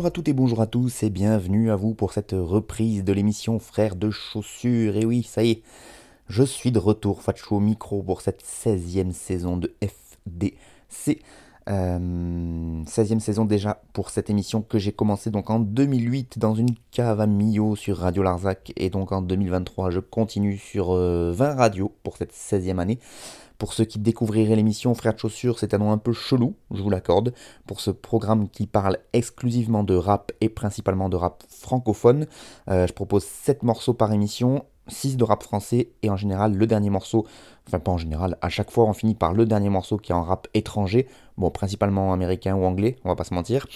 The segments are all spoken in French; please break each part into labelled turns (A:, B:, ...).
A: Bonjour à toutes et bonjour à tous et bienvenue à vous pour cette reprise de l'émission Frères de chaussures. Et oui, ça y est, je suis de retour Facho au micro pour cette 16e saison de FDC. Euh, 16e saison déjà pour cette émission que j'ai commencé donc en 2008 dans une cave à Millau sur Radio Larzac et donc en 2023 je continue sur euh, 20 radios pour cette 16e année. Pour ceux qui découvriraient l'émission Frères de Chaussures, c'est un nom un peu chelou, je vous l'accorde, pour ce programme qui parle exclusivement de rap et principalement de rap francophone. Euh, je propose 7 morceaux par émission, 6 de rap français et en général le dernier morceau, enfin pas en général, à chaque fois on finit par le dernier morceau qui est en rap étranger, bon principalement américain ou anglais, on va pas se mentir.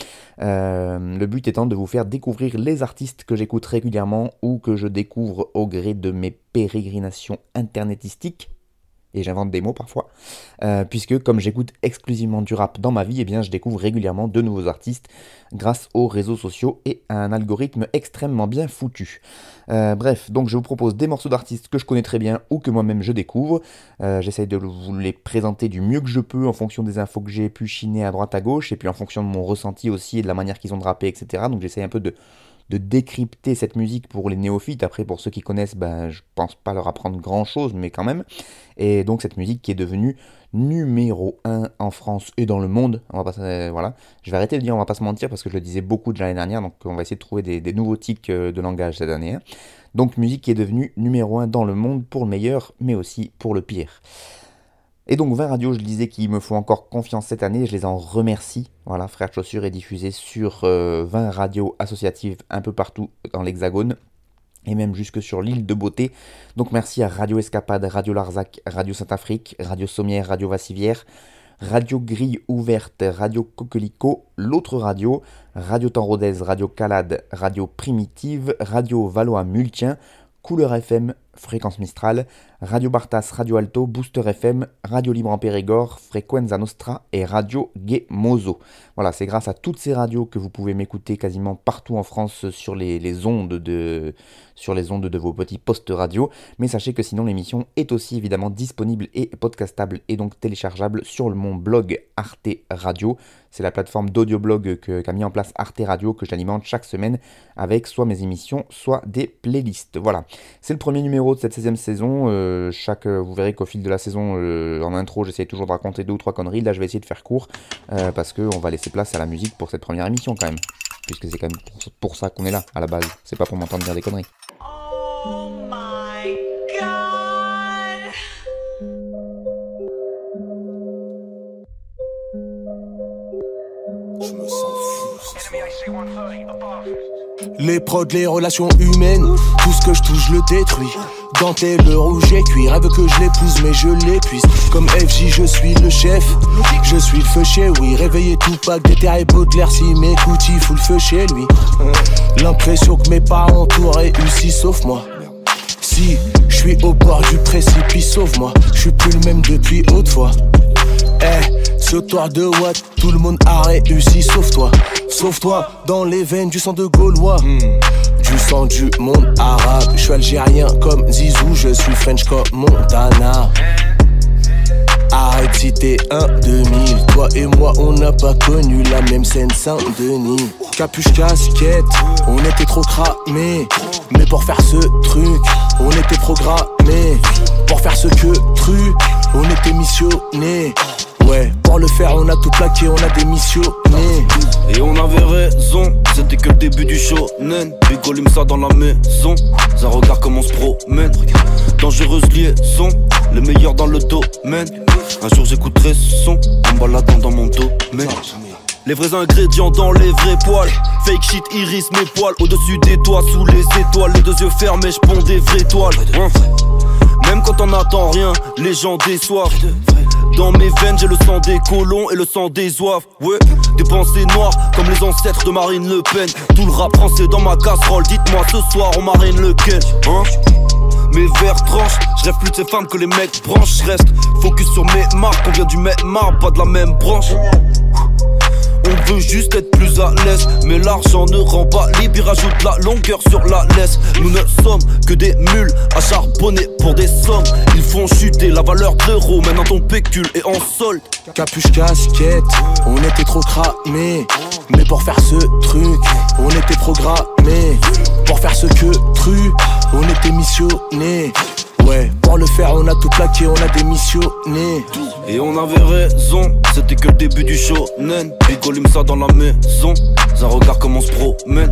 A: Euh, le but étant de vous faire découvrir les artistes que j'écoute régulièrement ou que je découvre au gré de mes pérégrinations internetistiques et j'invente des mots parfois, euh, puisque comme j'écoute exclusivement du rap dans ma vie, eh bien je découvre régulièrement de nouveaux artistes grâce aux réseaux sociaux et à un algorithme extrêmement bien foutu. Euh, bref, donc je vous propose des morceaux d'artistes que je connais très bien ou que moi-même je découvre. Euh, J'essaye de vous les présenter du mieux que je peux en fonction des infos que j'ai pu chiner à droite à gauche et puis en fonction de mon ressenti aussi et de la manière qu'ils ont de rapper, etc. Donc j'essaye un peu de de décrypter cette musique pour les néophytes. Après, pour ceux qui connaissent, ben, je pense pas leur apprendre grand chose, mais quand même. Et donc, cette musique qui est devenue numéro 1 en France et dans le monde. On va pas, euh, voilà. Je vais arrêter de dire, on va pas se mentir, parce que je le disais beaucoup déjà l'année dernière, donc on va essayer de trouver des, des nouveaux tics euh, de langage cette année. hein. Donc, musique qui est devenue numéro 1 dans le monde pour le meilleur, mais aussi pour le pire. Et donc 20 radios, je disais qu'ils me font encore confiance cette année, je les en remercie. Voilà, Frères de Chaussures est diffusé sur euh, 20 radios associatives un peu partout dans l'Hexagone et même jusque sur l'île de Beauté. Donc merci à Radio Escapade, Radio Larzac, Radio Saint-Afrique, Radio Sommière, Radio Vassivière, Radio Grille Ouverte, Radio Coquelicot, l'autre radio, Radio Temps Radio Calade, Radio Primitive, Radio Valois Multien, Couleur FM, Fréquence Mistral, Radio Bartas, Radio Alto, Booster FM, Radio Libre en Périgord, Frequenza Nostra et Radio Gay Mozo. Voilà, c'est grâce à toutes ces radios que vous pouvez m'écouter quasiment partout en France sur les, ondes de sur les ondes de vos petits postes radio. Mais sachez que sinon l'émission est aussi évidemment disponible et podcastable et donc téléchargeable sur mon blog Arte Radio. C'est la plateforme d'audioblog qu'a mis en place Arte Radio que j'alimente chaque semaine avec soit mes émissions, soit des playlists. Voilà. C'est le premier numéro de cette 16e saison. Euh, chaque, euh, vous verrez qu'au fil de la saison, euh, en intro, j'essaie toujours de raconter deux ou trois conneries. Là, je vais essayer de faire court euh, parce qu'on va laisser place à la musique pour cette première émission quand même. Puisque c'est quand même pour, pour ça qu'on est là à la base. C'est pas pour m'entendre dire des conneries.
B: Oh my god.
C: Les prods, les relations humaines, tout ce que je touche, le détruis. Dentelle, le rouge et cuir, rêve que je l'épouse, mais je l'épuise. Comme FJ, je suis le chef, je suis le feu chez oui. Réveillé tout pack, déterré Baudelaire, si m'écoute, il fout le feu chez lui. L'impression que mes parents tout réussi, sauf moi. Si je suis au bord du précipice, sauve-moi. Je suis plus le même depuis autrefois. Eh, sautoir de Watt, tout le monde a réussi, sauf toi. Sauf toi, dans les veines du sang de Gaulois. Du sang du monde arabe. Je suis algérien comme Zizou, je suis French comme Montana. Arrête si t'es un 2000 Toi et moi on n'a pas connu la même scène Saint-Denis Capuche casquette, on était trop cramés Mais pour faire ce truc, on était programmés Pour faire ce que truc, on était missionnés Ouais, pour le faire on a tout plaqué, on a démissionné
D: Et on avait raison, c'était que le début du show, nen. Bigolume ça dans la maison, ça regarde comment on se promène. Dangereuse liaison, le meilleur dans le domaine. Un jour j'écouterai son, en baladant dans mon domaine. Les vrais ingrédients dans les vrais poils. Fake shit, iris, mes poils. Au-dessus des toits, sous les étoiles. Les deux yeux fermés, j'ponds des vraies toiles. Hein?
E: Même quand on n'attend rien, les gens déçoivent. Dans mes veines, j'ai le sang des colons et le sang des oeufs. Ouais, des pensées noires comme les ancêtres de Marine Le Pen. Tout le rap français dans ma casserole. Dites-moi ce soir, on marine lequel Hein? Mes verres tranchent, je rêve plus de ces femmes que les mecs branches. Je reste focus sur mes marques, on vient du même marbre, pas de la même branche. On veut juste être plus à l'aise, mais l'argent ne rend pas libre, il la longueur sur la laisse. Nous ne sommes que des mules à charbonner pour des sommes. Ils font chuter la valeur de l'euro, maintenant ton pécule est en solde.
C: Capuche casquette, on était trop cramés. Mais pour faire ce truc, on était programmés. Pour faire ce que tru, on était missionnés. Pour le faire, on a tout plaqué, on a démissionné.
E: Et on avait raison, c'était que le début du show, nen. Bigolime ça dans la maison, ça regarde comment on se promène.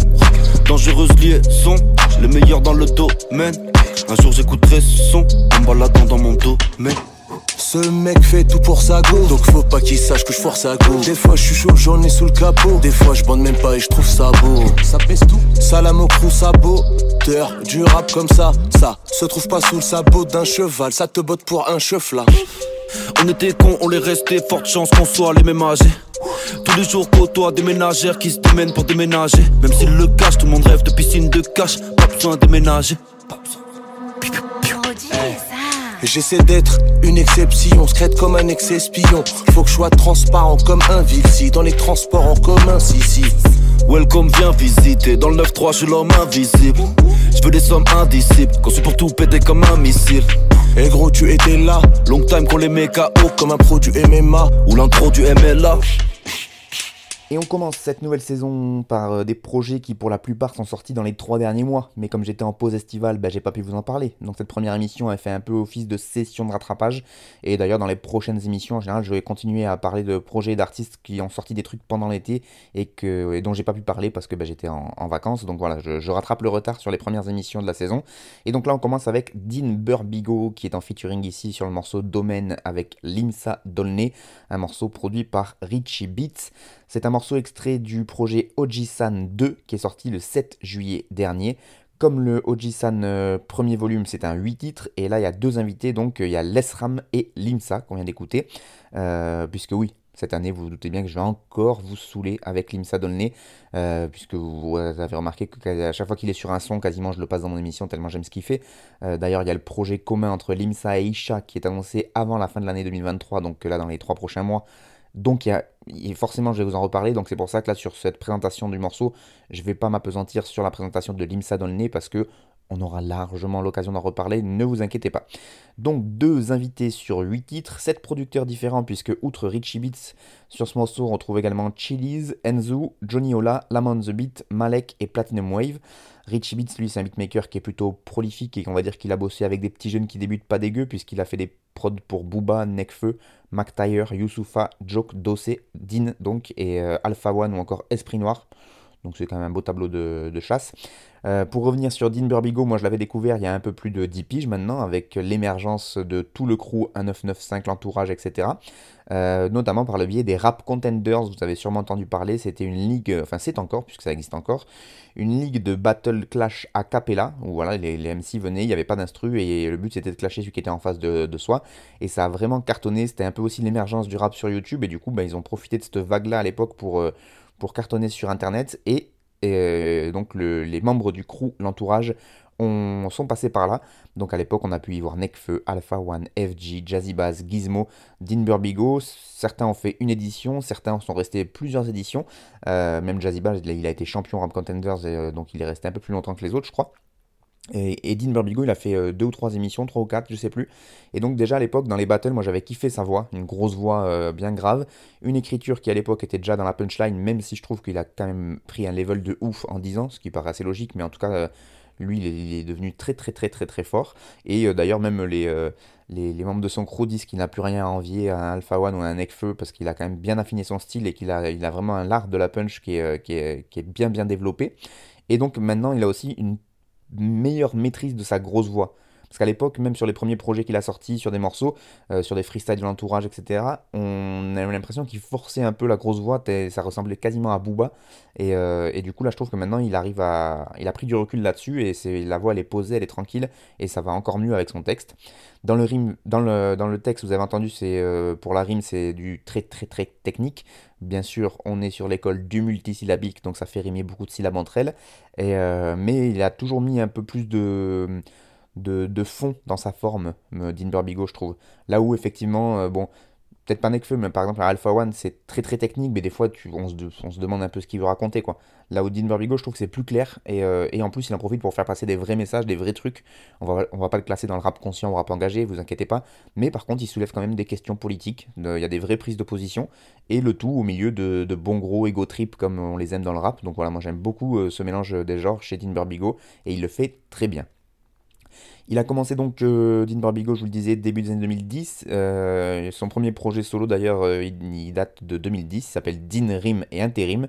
E: Dangereuse liaison, les meilleurs dans le domaine. Un jour j'écouterai son, en baladant dans mon domaine.
C: Ce mec fait tout pour sa go, donc faut pas qu'il sache que je force à go. Des fois je suis chaud, j'en ai sous le capot. Des fois je bande même pas et je trouve ça beau. Ça pèse tout. Salam au crew, saboteur. Du rap comme ça, ça se trouve pas sous le sabot d'un cheval. Ça te botte pour un chef là.
E: On était cons, on les restait, forte chance qu'on soit les mêmes âgés. Tous les jours côtoie des ménagères qui se démènent pour déménager. Même s'ils le cachent, tout le monde rêve de piscine de cash, pas besoin de déménager. Pas besoin.
C: J'essaie d'être une exception, secrète comme un ex-espion. Faut que je sois transparent comme un si dans les transports en commun, si si.
E: Welcome, viens visiter. Dans le 9-3, je suis l'homme invisible. Je veux des sommes indicibles, qu'on pour tout péter comme un missile.
C: Et gros, tu étais là,
E: Long time qu'on les met KO,
C: comme un pro du MMA.
E: ou l'intro du MLA.
A: Et on commence cette nouvelle saison par euh, des projets qui pour la plupart sont sortis dans les trois derniers mois. Mais comme j'étais en pause estivale, bah, j'ai pas pu vous en parler. Donc cette première émission a fait un peu office de session de rattrapage. Et d'ailleurs dans les prochaines émissions en général je vais continuer à parler de projets d'artistes qui ont sorti des trucs pendant l'été et, dont j'ai pas pu parler parce que bah, j'étais en, vacances. Donc voilà, je, rattrape le retard sur les premières émissions de la saison. Et donc là on commence avec Dean Burbigo qui est en featuring ici sur le morceau Domaine avec Limsa Dolné, un morceau produit par Richie Beats. C'est un extrait du projet Ojisan 2 qui est sorti le 7 juillet dernier. Comme le Ojisan euh, premier volume, c'est un 8 titres, et là il y a deux invités, donc euh, il y a Lesram et Limsa qu'on vient d'écouter, Euh, puisque oui, cette année vous vous doutez bien que je vais encore vous saouler avec Limsa Dolné, euh, puisque vous, avez remarqué qu'à chaque fois qu'il est sur un son, quasiment je le passe dans mon émission tellement j'aime ce qu'il fait. D'ailleurs il y a le projet commun entre Limsa et Isha qui est annoncé avant la fin de l'année 2023, donc là dans les trois prochains mois. Donc il y a, forcément je vais vous en reparler, donc c'est pour ça que là sur cette présentation du morceau, je vais pas m'apesantir sur la présentation de Limsa dans le nez parce que on aura largement l'occasion d'en reparler, ne vous inquiétez pas. Donc deux invités sur 8 titres, 7 producteurs différents puisque outre Richie Beats, sur ce morceau on trouve également Chili's, Enzu, Johnny Ola, Lamont the Beat, Malek et Platinum Wave. Richie Beats lui c'est un beatmaker qui est plutôt prolifique et qu'on va dire qu'il a bossé avec des petits jeunes qui débutent pas dégueu puisqu'il a fait des prods pour Booba, Nekfeu, McTyre, Youssoufa, Joke, Dossé, Dean donc et euh, Alpha One ou encore Esprit Noir. Donc c'est quand même un beau tableau de, chasse. Euh, pour revenir sur Dean Burbigo, moi je l'avais découvert il y a un peu plus de 10 piges maintenant, avec l'émergence de tout le crew 1995, l'entourage, etc. Euh, notamment par le biais des Rap Contenders, vous avez sûrement entendu parler, c'était une ligue, enfin c'est encore, puisque ça existe encore, une ligue de battle clash a cappella, où voilà, les, les MC venaient, il n'y avait pas d'instru, et le but c'était de clasher celui qui était en face de, de soi, et ça a vraiment cartonné, c'était un peu aussi l'émergence du rap sur YouTube, et du coup bah, ils ont profité de cette vague-là à l'époque pour, euh, cartonner sur Internet, et euh, donc le- les membres du crew, l'entourage, ont- sont passés par là. Donc à l'époque, on a pu y voir Nekfeu, Alpha One, FG, Jazzy Bass, Gizmo, Dean Burbigo. Certains ont fait une édition, certains sont restés plusieurs éditions. Euh, même Jazzy Bass, il a- été champion Rap Contenders, euh, donc il est resté un peu plus longtemps que les autres, je crois. Et, Dean Burbigo, il a fait euh, deux ou trois émissions, trois ou quatre, je sais plus. Et donc déjà à l'époque, dans les battles, moi j'avais kiffé sa voix, une grosse voix euh, bien grave, une écriture qui à l'époque était déjà dans la punchline, même si je trouve qu'il a quand même pris un level de ouf en 10 ans, ce qui paraît assez logique, mais en tout cas, euh, lui, il est, devenu très très très très très fort. Et d'ailleurs, même les, les, membres de son crew disent qu'il n'a plus rien à envier à un Alpha One ou à un Nekfeu, parce qu'il a quand même bien affiné son style et qu'il a, il a vraiment un art de la punch qui est, qui est, qui est bien bien développé. Et donc maintenant, il a aussi une meilleure maîtrise de sa grosse voix. Parce qu'à l'époque, même sur les premiers projets qu'il a sortis, sur des morceaux, euh, sur des freestyles de l'entourage, etc., on avait l'impression qu'il forçait un peu la grosse voix, ça ressemblait quasiment à Booba. Et, euh, et, du coup, là, je trouve que maintenant, il arrive. Il a pris du recul là-dessus, et la voix, elle est posée, elle est tranquille, et ça va encore mieux avec son texte. Dans le, rime, texte, vous avez entendu, c'est euh, pour la rime, c'est du très, très, très technique. Bien sûr, on est sur l'école du multisyllabique, donc ça fait rimer beaucoup de syllabes entre elles. Et, mais il a toujours mis un peu plus de de, fond dans sa forme, Dean Burbigo, je trouve. Là où, effectivement, euh, bon, pas Nekfeu, mais par exemple, Alpha One, c'est très très technique, mais des fois, tu, on, se, demande un peu ce qu'il veut raconter, quoi. Là où Dean Burbigo, je trouve que c'est plus clair, et, euh, et, en plus, il en profite pour faire passer des vrais messages, des vrais trucs. On va, va pas le classer dans le rap conscient ou rap engagé, vous inquiétez pas, mais par contre, il soulève quand même des questions politiques, il y a des vraies prises d'opposition, et le tout au milieu de, de bons gros ego trip comme on les aime dans le rap. Donc voilà, moi j'aime beaucoup euh, ce mélange des genres chez Dean Burbigo, et il le fait très bien. Il a commencé donc, euh, Dean Barbigo, je vous le disais, début des années 2010. Euh, son premier projet solo, d'ailleurs, euh, il, date de 2010. Il s'appelle Dean Rim et Intérim.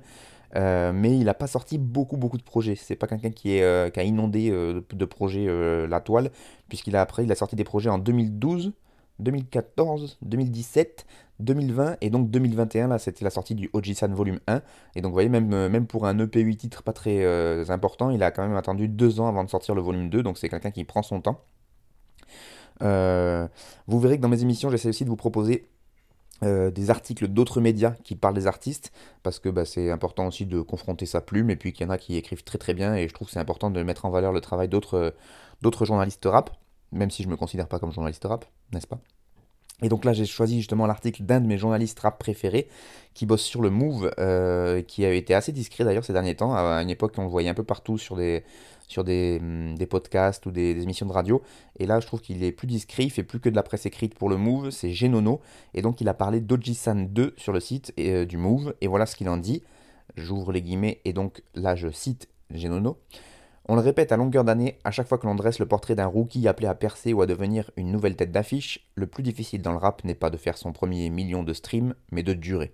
A: mais il n'a pas sorti beaucoup, beaucoup de projets. C'est pas quelqu'un qui, a inondé de projets la toile, puisqu'il a après, il a sorti des projets en 2012, 2014, 2017, 2020 et donc 2021, là c'était la sortie du Ojisan Volume 1. Et donc vous voyez, même, euh, même pour un EP 8 titres pas très euh, important, il a quand même attendu deux ans avant de sortir le volume 2, donc c'est quelqu'un qui prend son temps. Euh, vous verrez que dans mes émissions, j'essaie aussi de vous proposer des articles d'autres médias qui parlent des artistes, parce que bah, c'est important aussi de confronter sa plume, et puis qu'il y en a qui écrivent très très bien, et je trouve que c'est important de mettre en valeur le travail d'autres journalistes rap, même si je ne me considère pas comme journaliste rap, n'est-ce pas? Et donc là, j'ai choisi justement l'article d'un de mes journalistes rap préférés qui bosse sur le Move, euh, qui a été assez discret d'ailleurs ces derniers temps. À une époque, on le voyait un peu partout sur des, sur des, hum, des podcasts ou des, émissions de radio. Et là, je trouve qu'il est plus discret, il fait plus que de la presse écrite pour le Move, c'est Genono. Et donc, il a parlé d'Ojisan 2 sur le site euh, du Move. Et voilà ce qu'il en dit. J'ouvre les guillemets et donc là, je cite Genono. On le répète à longueur d'année, à chaque fois que l'on dresse le portrait d'un rookie appelé à percer ou à devenir une nouvelle tête d'affiche, le plus difficile dans le rap n'est pas de faire son premier million de streams, mais de durer.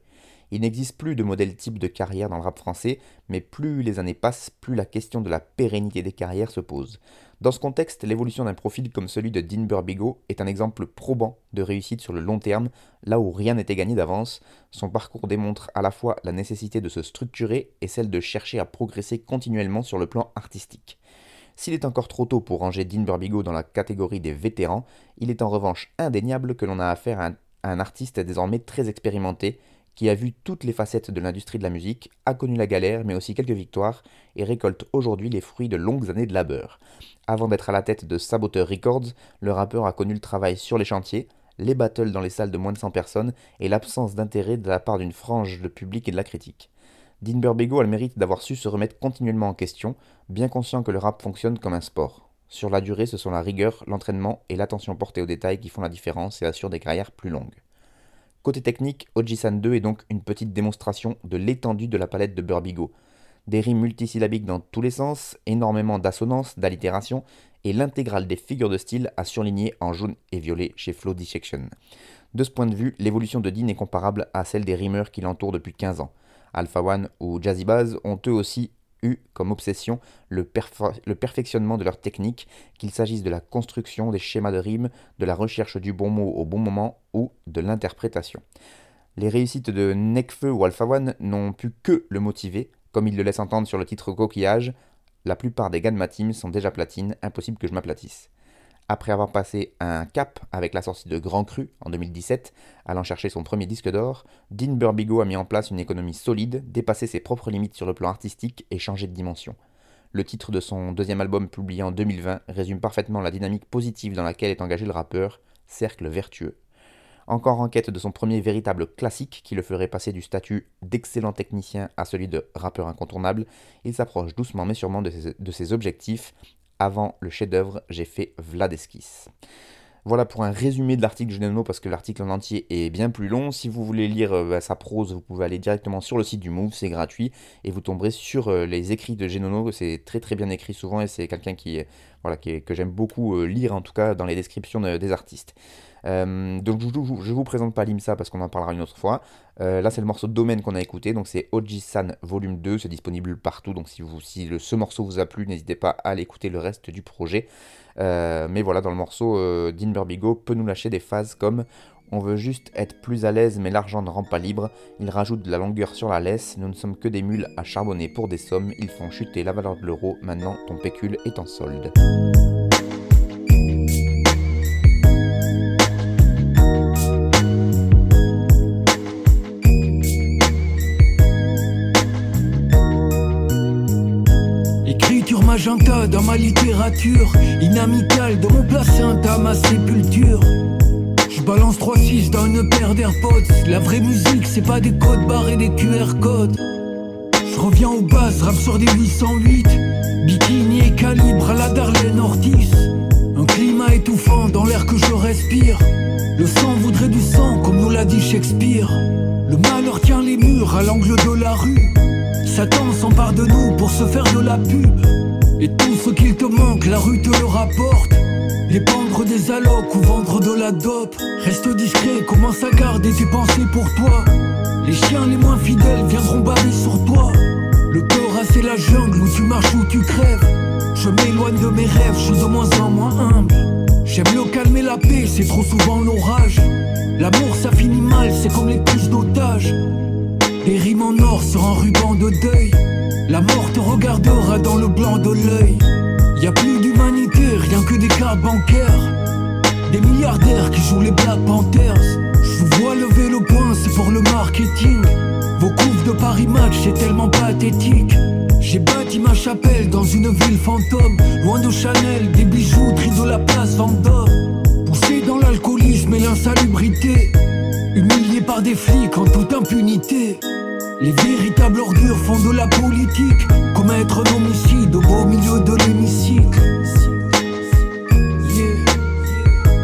A: Il n'existe plus de modèle type de carrière dans le rap français, mais plus les années passent, plus la question de la pérennité des carrières se pose. Dans ce contexte, l'évolution d'un profil comme celui de Dean Burbigo est un exemple probant de réussite sur le long terme, là où rien n'était gagné d'avance. Son parcours démontre à la fois la nécessité de se structurer et celle de chercher à progresser continuellement sur le plan artistique. S'il est encore trop tôt pour ranger Dean Burbigo dans la catégorie des vétérans, il est en revanche indéniable que l'on a affaire à un, à un artiste désormais très expérimenté, qui a vu toutes les facettes de l'industrie de la musique, a connu la galère mais aussi quelques victoires et récolte aujourd'hui les fruits de longues années de labeur. Avant d'être à la tête de Saboteur Records, le rappeur a connu le travail sur les chantiers, les battles dans les salles de moins de 100 personnes et l'absence d'intérêt de la part d'une frange de public et de la critique. Dean Burbego a le mérite d'avoir su se remettre continuellement en question, bien conscient que le rap fonctionne comme un sport. Sur la durée, ce sont la rigueur, l'entraînement et l'attention portée aux détails qui font la différence et assurent des carrières plus longues. Côté technique, Ojisan 2 est donc une petite démonstration de l'étendue de la palette de Burbigo, des rimes multisyllabiques dans tous les sens, énormément d'assonances, d'allitérations, et l'intégrale des figures de style à surligner en jaune et violet chez Flow Dissection. De ce point de vue, l'évolution de Dean est comparable à celle des rimeurs qui l'entourent depuis 15 ans. Alpha One ou Jazzy Baz ont eux aussi eu comme obsession le, perfectionnement de leur technique, qu'il s'agisse de la construction des schémas de rimes, de la recherche du bon mot au bon moment ou de l'interprétation. Les réussites de Nekfeu ou Alpha One n'ont pu que le motiver, comme il le laisse entendre sur le titre Coquillage, la plupart des gars de ma team sont déjà platines, impossible que je m'aplatisse. Après avoir passé un cap avec la sortie de Grand Cru en 2017, allant chercher son premier disque d'or, Dean Burbigo a mis en place une économie solide, dépassé ses propres limites sur le plan artistique et changé de dimension. Le titre de son deuxième album publié en 2020 résume parfaitement la dynamique positive dans laquelle est engagé le rappeur, cercle vertueux. Encore en quête de son premier véritable classique qui le ferait passer du statut d'excellent technicien à celui de rappeur incontournable, il s'approche doucement mais sûrement de ses, objectifs. Avant le chef-d'œuvre, j'ai fait Vladeskis. Voilà pour un résumé de l'article de Genono parce que l'article en entier est bien plus long. Si vous voulez lire euh, bah, sa prose, vous pouvez aller directement sur le site du Move, c'est gratuit et vous tomberez sur euh, les écrits de Genono. C'est très très bien écrit souvent et c'est quelqu'un qui voilà, que j'aime beaucoup lire en tout cas dans les descriptions des artistes. Donc je, je, vous présente pas Limsa parce qu'on en parlera une autre fois. là c'est le morceau de domaine qu'on a écouté, donc c'est Oji-san volume 2, c'est disponible partout, donc si, vous, si le, ce morceau vous a plu, n'hésitez pas à aller écouter le reste du projet. mais voilà, dans le morceau, Dean Burbigo peut nous lâcher des phases comme on veut juste être plus à l'aise, mais l'argent ne rend pas libre. Il rajoute de la longueur sur la laisse. Nous ne sommes que des mules à charbonner pour des sommes. Ils font chuter la valeur de l'euro. Maintenant, ton pécule est en solde.
F: Magenta dans ma littérature, inamicale de mon placenta, ma sépulture. Je balance 3-6 dans une paire d'AirPods. La vraie musique, c'est pas des codes barrés, des QR codes. Je reviens au bases, rap sur des 808. Bikini et calibre à la Darlene Ortiz. Un climat étouffant dans l'air que je respire. Le sang voudrait du sang, comme nous l'a dit Shakespeare. Le malheur tient les murs à l'angle de la rue. Satan s'empare de nous pour se faire de la pub. Et tout ce qu'il te manque, la rue te le rapporte. Les pendre des allocs ou vendre de la dope. Reste discret, commence à garder tes pensées pour toi. Les chiens les moins fidèles viendront barrer sur toi. Le peur c'est la jungle où tu marches ou tu crèves. Je m'éloigne de mes rêves, je suis de moins en moins humble. J'aime le calme et la paix, c'est trop souvent l'orage. L'amour ça finit mal, c'est comme les prises d'otages. Des rimes en or sur un ruban de deuil. La mort te regardera dans le blanc de l'œil. Y a plus d'humanité, rien que des cartes bancaires. Des milliardaires qui jouent les Black Panthers. Je vois lever le poing, c'est pour le marketing. Vos couves de Paris Match, c'est tellement pathétique. J'ai bâti ma chapelle dans une ville fantôme. Loin de Chanel, des bijouteries de la place Vendôme. Poussé dans l'alcoolisme et l'insalubrité. Par des flics en toute impunité. Les véritables ordures font de la politique. Commettre un homicide au beau milieu de l'hémicycle.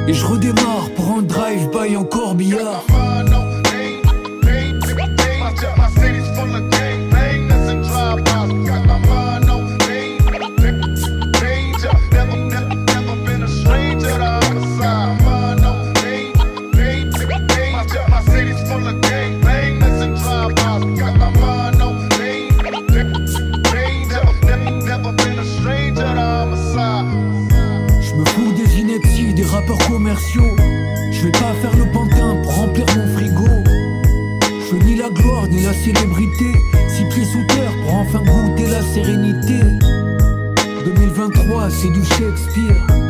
F: Et je redémarre pour un drive-by en corbillard célébrité. Six pieds sous terre pour enfin goûter la sérénité. 2023, c'est du Shakespeare.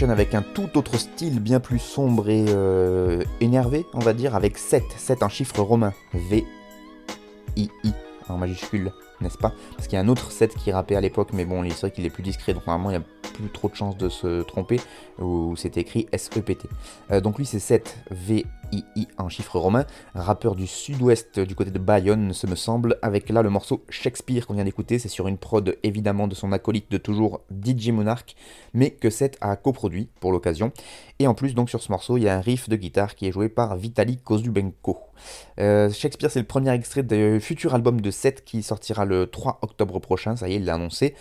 A: Avec un tout autre style bien plus sombre et euh, énervé, on va dire, avec 7. 7 un chiffre romain. V, I, I, en majuscule, n'est-ce pas? Parce qu'il y a un autre 7 qui rappait à l'époque, mais bon, c'est vrai qu'il est plus discret, donc normalement il y a plus trop de chances de se tromper, où c'est écrit S-E-P-T. Euh, donc lui c'est 7 V-I-I en chiffre romain, rappeur du sud-ouest du côté de Bayonne, ce me semble, avec là le morceau Shakespeare qu'on vient d'écouter, c'est sur une prod évidemment de son acolyte de toujours DJ Monarch, mais que 7 a coproduit pour l'occasion. Et en plus donc sur ce morceau il y a un riff de guitare qui est joué par Vitali Kozubenko. Euh, Shakespeare, c'est le premier extrait du futur album de Seth qui sortira le 3 octobre prochain, ça y est, il l'a annoncé.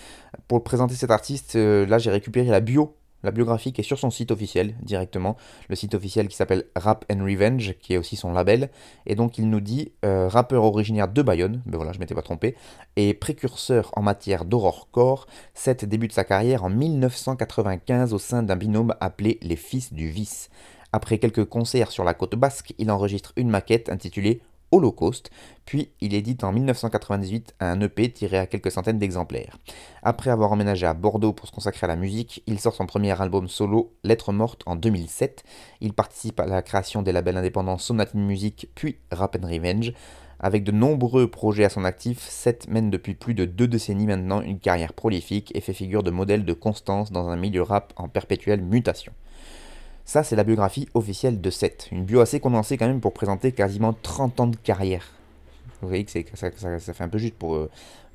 A: Pour présenter cet artiste, euh, là j'ai récupéré la bio, la biographie qui est sur son site officiel directement, le site officiel qui s'appelle Rap and Revenge, qui est aussi son label. Et donc il nous dit euh, rappeur originaire de Bayonne, ben voilà, je m'étais pas trompé, et précurseur en matière d'horrorcore. Seth débute sa carrière en 1995 au sein d'un binôme appelé les Fils du Vice. Après quelques concerts sur la côte basque, il enregistre une maquette intitulée Holocaust, puis il édite en 1998 un EP tiré à quelques centaines d'exemplaires. Après avoir emménagé à Bordeaux pour se consacrer à la musique, il sort son premier album solo, Lettres mortes, en 2007. Il participe à la création des labels indépendants Sonatine Music, puis Rap and Revenge. Avec de nombreux projets à son actif, Seth mène depuis plus de deux décennies maintenant une carrière prolifique et fait figure de modèle de constance dans un milieu rap en perpétuelle mutation. Ça, c'est la biographie officielle de Seth. Une bio assez condensée quand même pour présenter quasiment 30 ans de carrière. Vous voyez que ça, fait un peu juste pour, euh,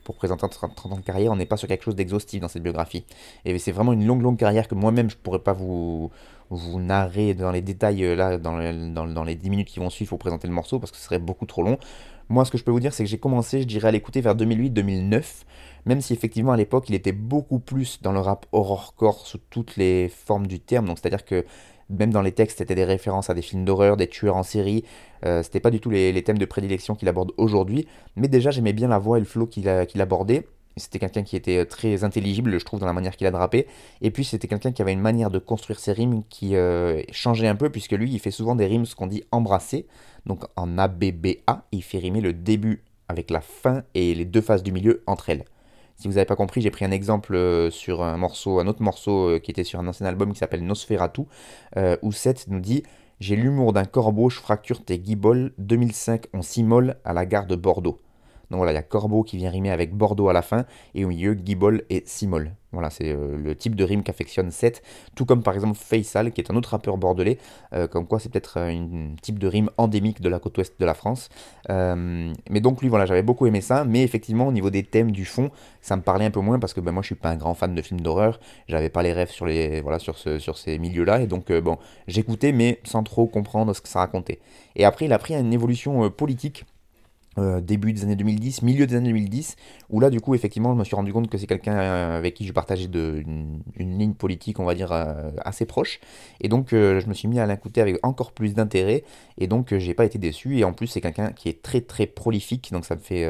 A: pour présenter 30, ans de carrière. On n'est pas sur quelque chose d'exhaustif dans cette biographie. Et c'est vraiment une longue, longue carrière que moi-même, je ne pourrais pas vous, vous narrer dans les détails euh, là, dans, dans, dans, les 10 minutes qui vont suivre pour présenter le morceau, parce que ce serait beaucoup trop long. Moi, ce que je peux vous dire, c'est que j'ai commencé, je dirais, à l'écouter vers 2008-2009, même si effectivement à l'époque, il était beaucoup plus dans le rap horrorcore sous toutes les formes du terme. Donc, c'est-à-dire que même dans les textes, c'était des références à des films d'horreur, des tueurs en série. Euh, c'était pas du tout les, thèmes de prédilection qu'il aborde aujourd'hui. Mais déjà, j'aimais bien la voix et le flow qu'il abordait. C'était quelqu'un qui était très intelligible, je trouve, dans la manière qu'il a drapé. Et puis, c'était quelqu'un qui avait une manière de construire ses rimes qui euh, changeait un peu, puisque lui, il fait souvent des rimes, qu'on dit embrasser. Donc, en ABBA, il fait rimer le début avec la fin et les deux phases du milieu entre elles. Si vous n'avez pas compris, j'ai pris un exemple euh, sur un morceau, un autre morceau euh, qui était sur un ancien album qui s'appelle Nosferatu, euh, où Seth nous dit J'ai l'humour d'un corbeau, je fracture tes guiboles, 2005 on s'immole à la gare de Bordeaux. Donc voilà, il y a Corbeau qui vient rimer avec Bordeaux à la fin, et au milieu, Guibol et Simol. Voilà, c'est euh, le type de rime qu'affectionne Seth, tout comme par exemple Faisal, qui est un autre rappeur bordelais, euh, comme quoi c'est peut-être un type de rime endémique de la côte ouest de la France. Euh, mais donc lui, voilà, j'avais beaucoup aimé ça, mais effectivement, au niveau des thèmes, du fond, ça me parlait un peu moins, parce que ben, moi je suis pas un grand fan de films d'horreur, j'avais pas les rêves sur, les, voilà, sur ces milieux-là, et donc bon, j'écoutais, mais sans trop comprendre ce que ça racontait. Et après, il a pris une évolution politique euh, début des années 2010, milieu des années 2010, où là du coup effectivement je me suis rendu compte que c'est quelqu'un euh, avec qui je partageais une, ligne politique on va dire euh, assez proche, et donc je me suis mis à l'écouter avec encore plus d'intérêt, et donc j'ai pas été déçu, et en plus c'est quelqu'un qui est très très prolifique, donc ça me fait,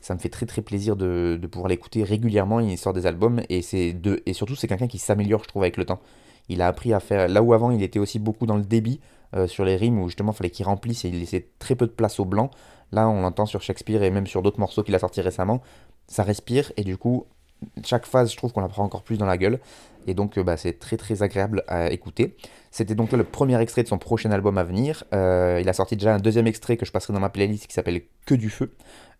A: ça me fait très très plaisir de, pouvoir l'écouter régulièrement, il sort des albums, et, de, et surtout c'est quelqu'un qui s'améliore je trouve avec le temps. Il a appris à faire, là où avant il était aussi beaucoup dans le débit, sur les rimes où justement il fallait qu'il remplisse et il laissait très peu de place au blanc. Là, on entend sur Shakespeare et même sur d'autres morceaux qu'il a sortis récemment, ça respire et du coup, chaque phase, je trouve qu'on la prend encore plus dans la gueule. Et donc, euh, bah, c'est très très agréable à écouter. C'était donc le premier extrait de son prochain album à venir. Euh, il a sorti déjà un deuxième extrait que je passerai dans ma playlist qui s'appelle Que du feu.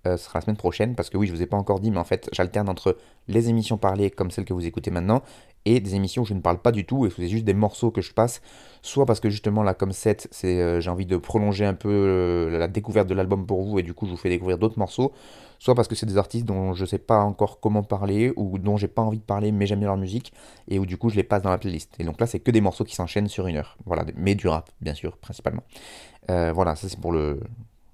A: Euh, ce sera la semaine prochaine parce que oui, je vous ai pas encore dit, mais en fait, j'alterne entre les émissions parlées comme celles que vous écoutez maintenant et des émissions où je ne parle pas du tout et c'est juste des morceaux que je passe, soit parce que justement là comme 7, c'est euh, j'ai envie de prolonger un peu euh, la découverte de l'album pour vous et du coup je vous fais découvrir d'autres morceaux, soit parce que c'est des artistes dont je sais pas encore comment parler ou dont j'ai pas envie de parler mais j'aime bien leur musique et où du coup je les passe dans la playlist. Et donc là c'est que des morceaux qui s'enchaînent sur une heure, voilà, mais du rap bien sûr principalement. voilà, ça c'est pour le,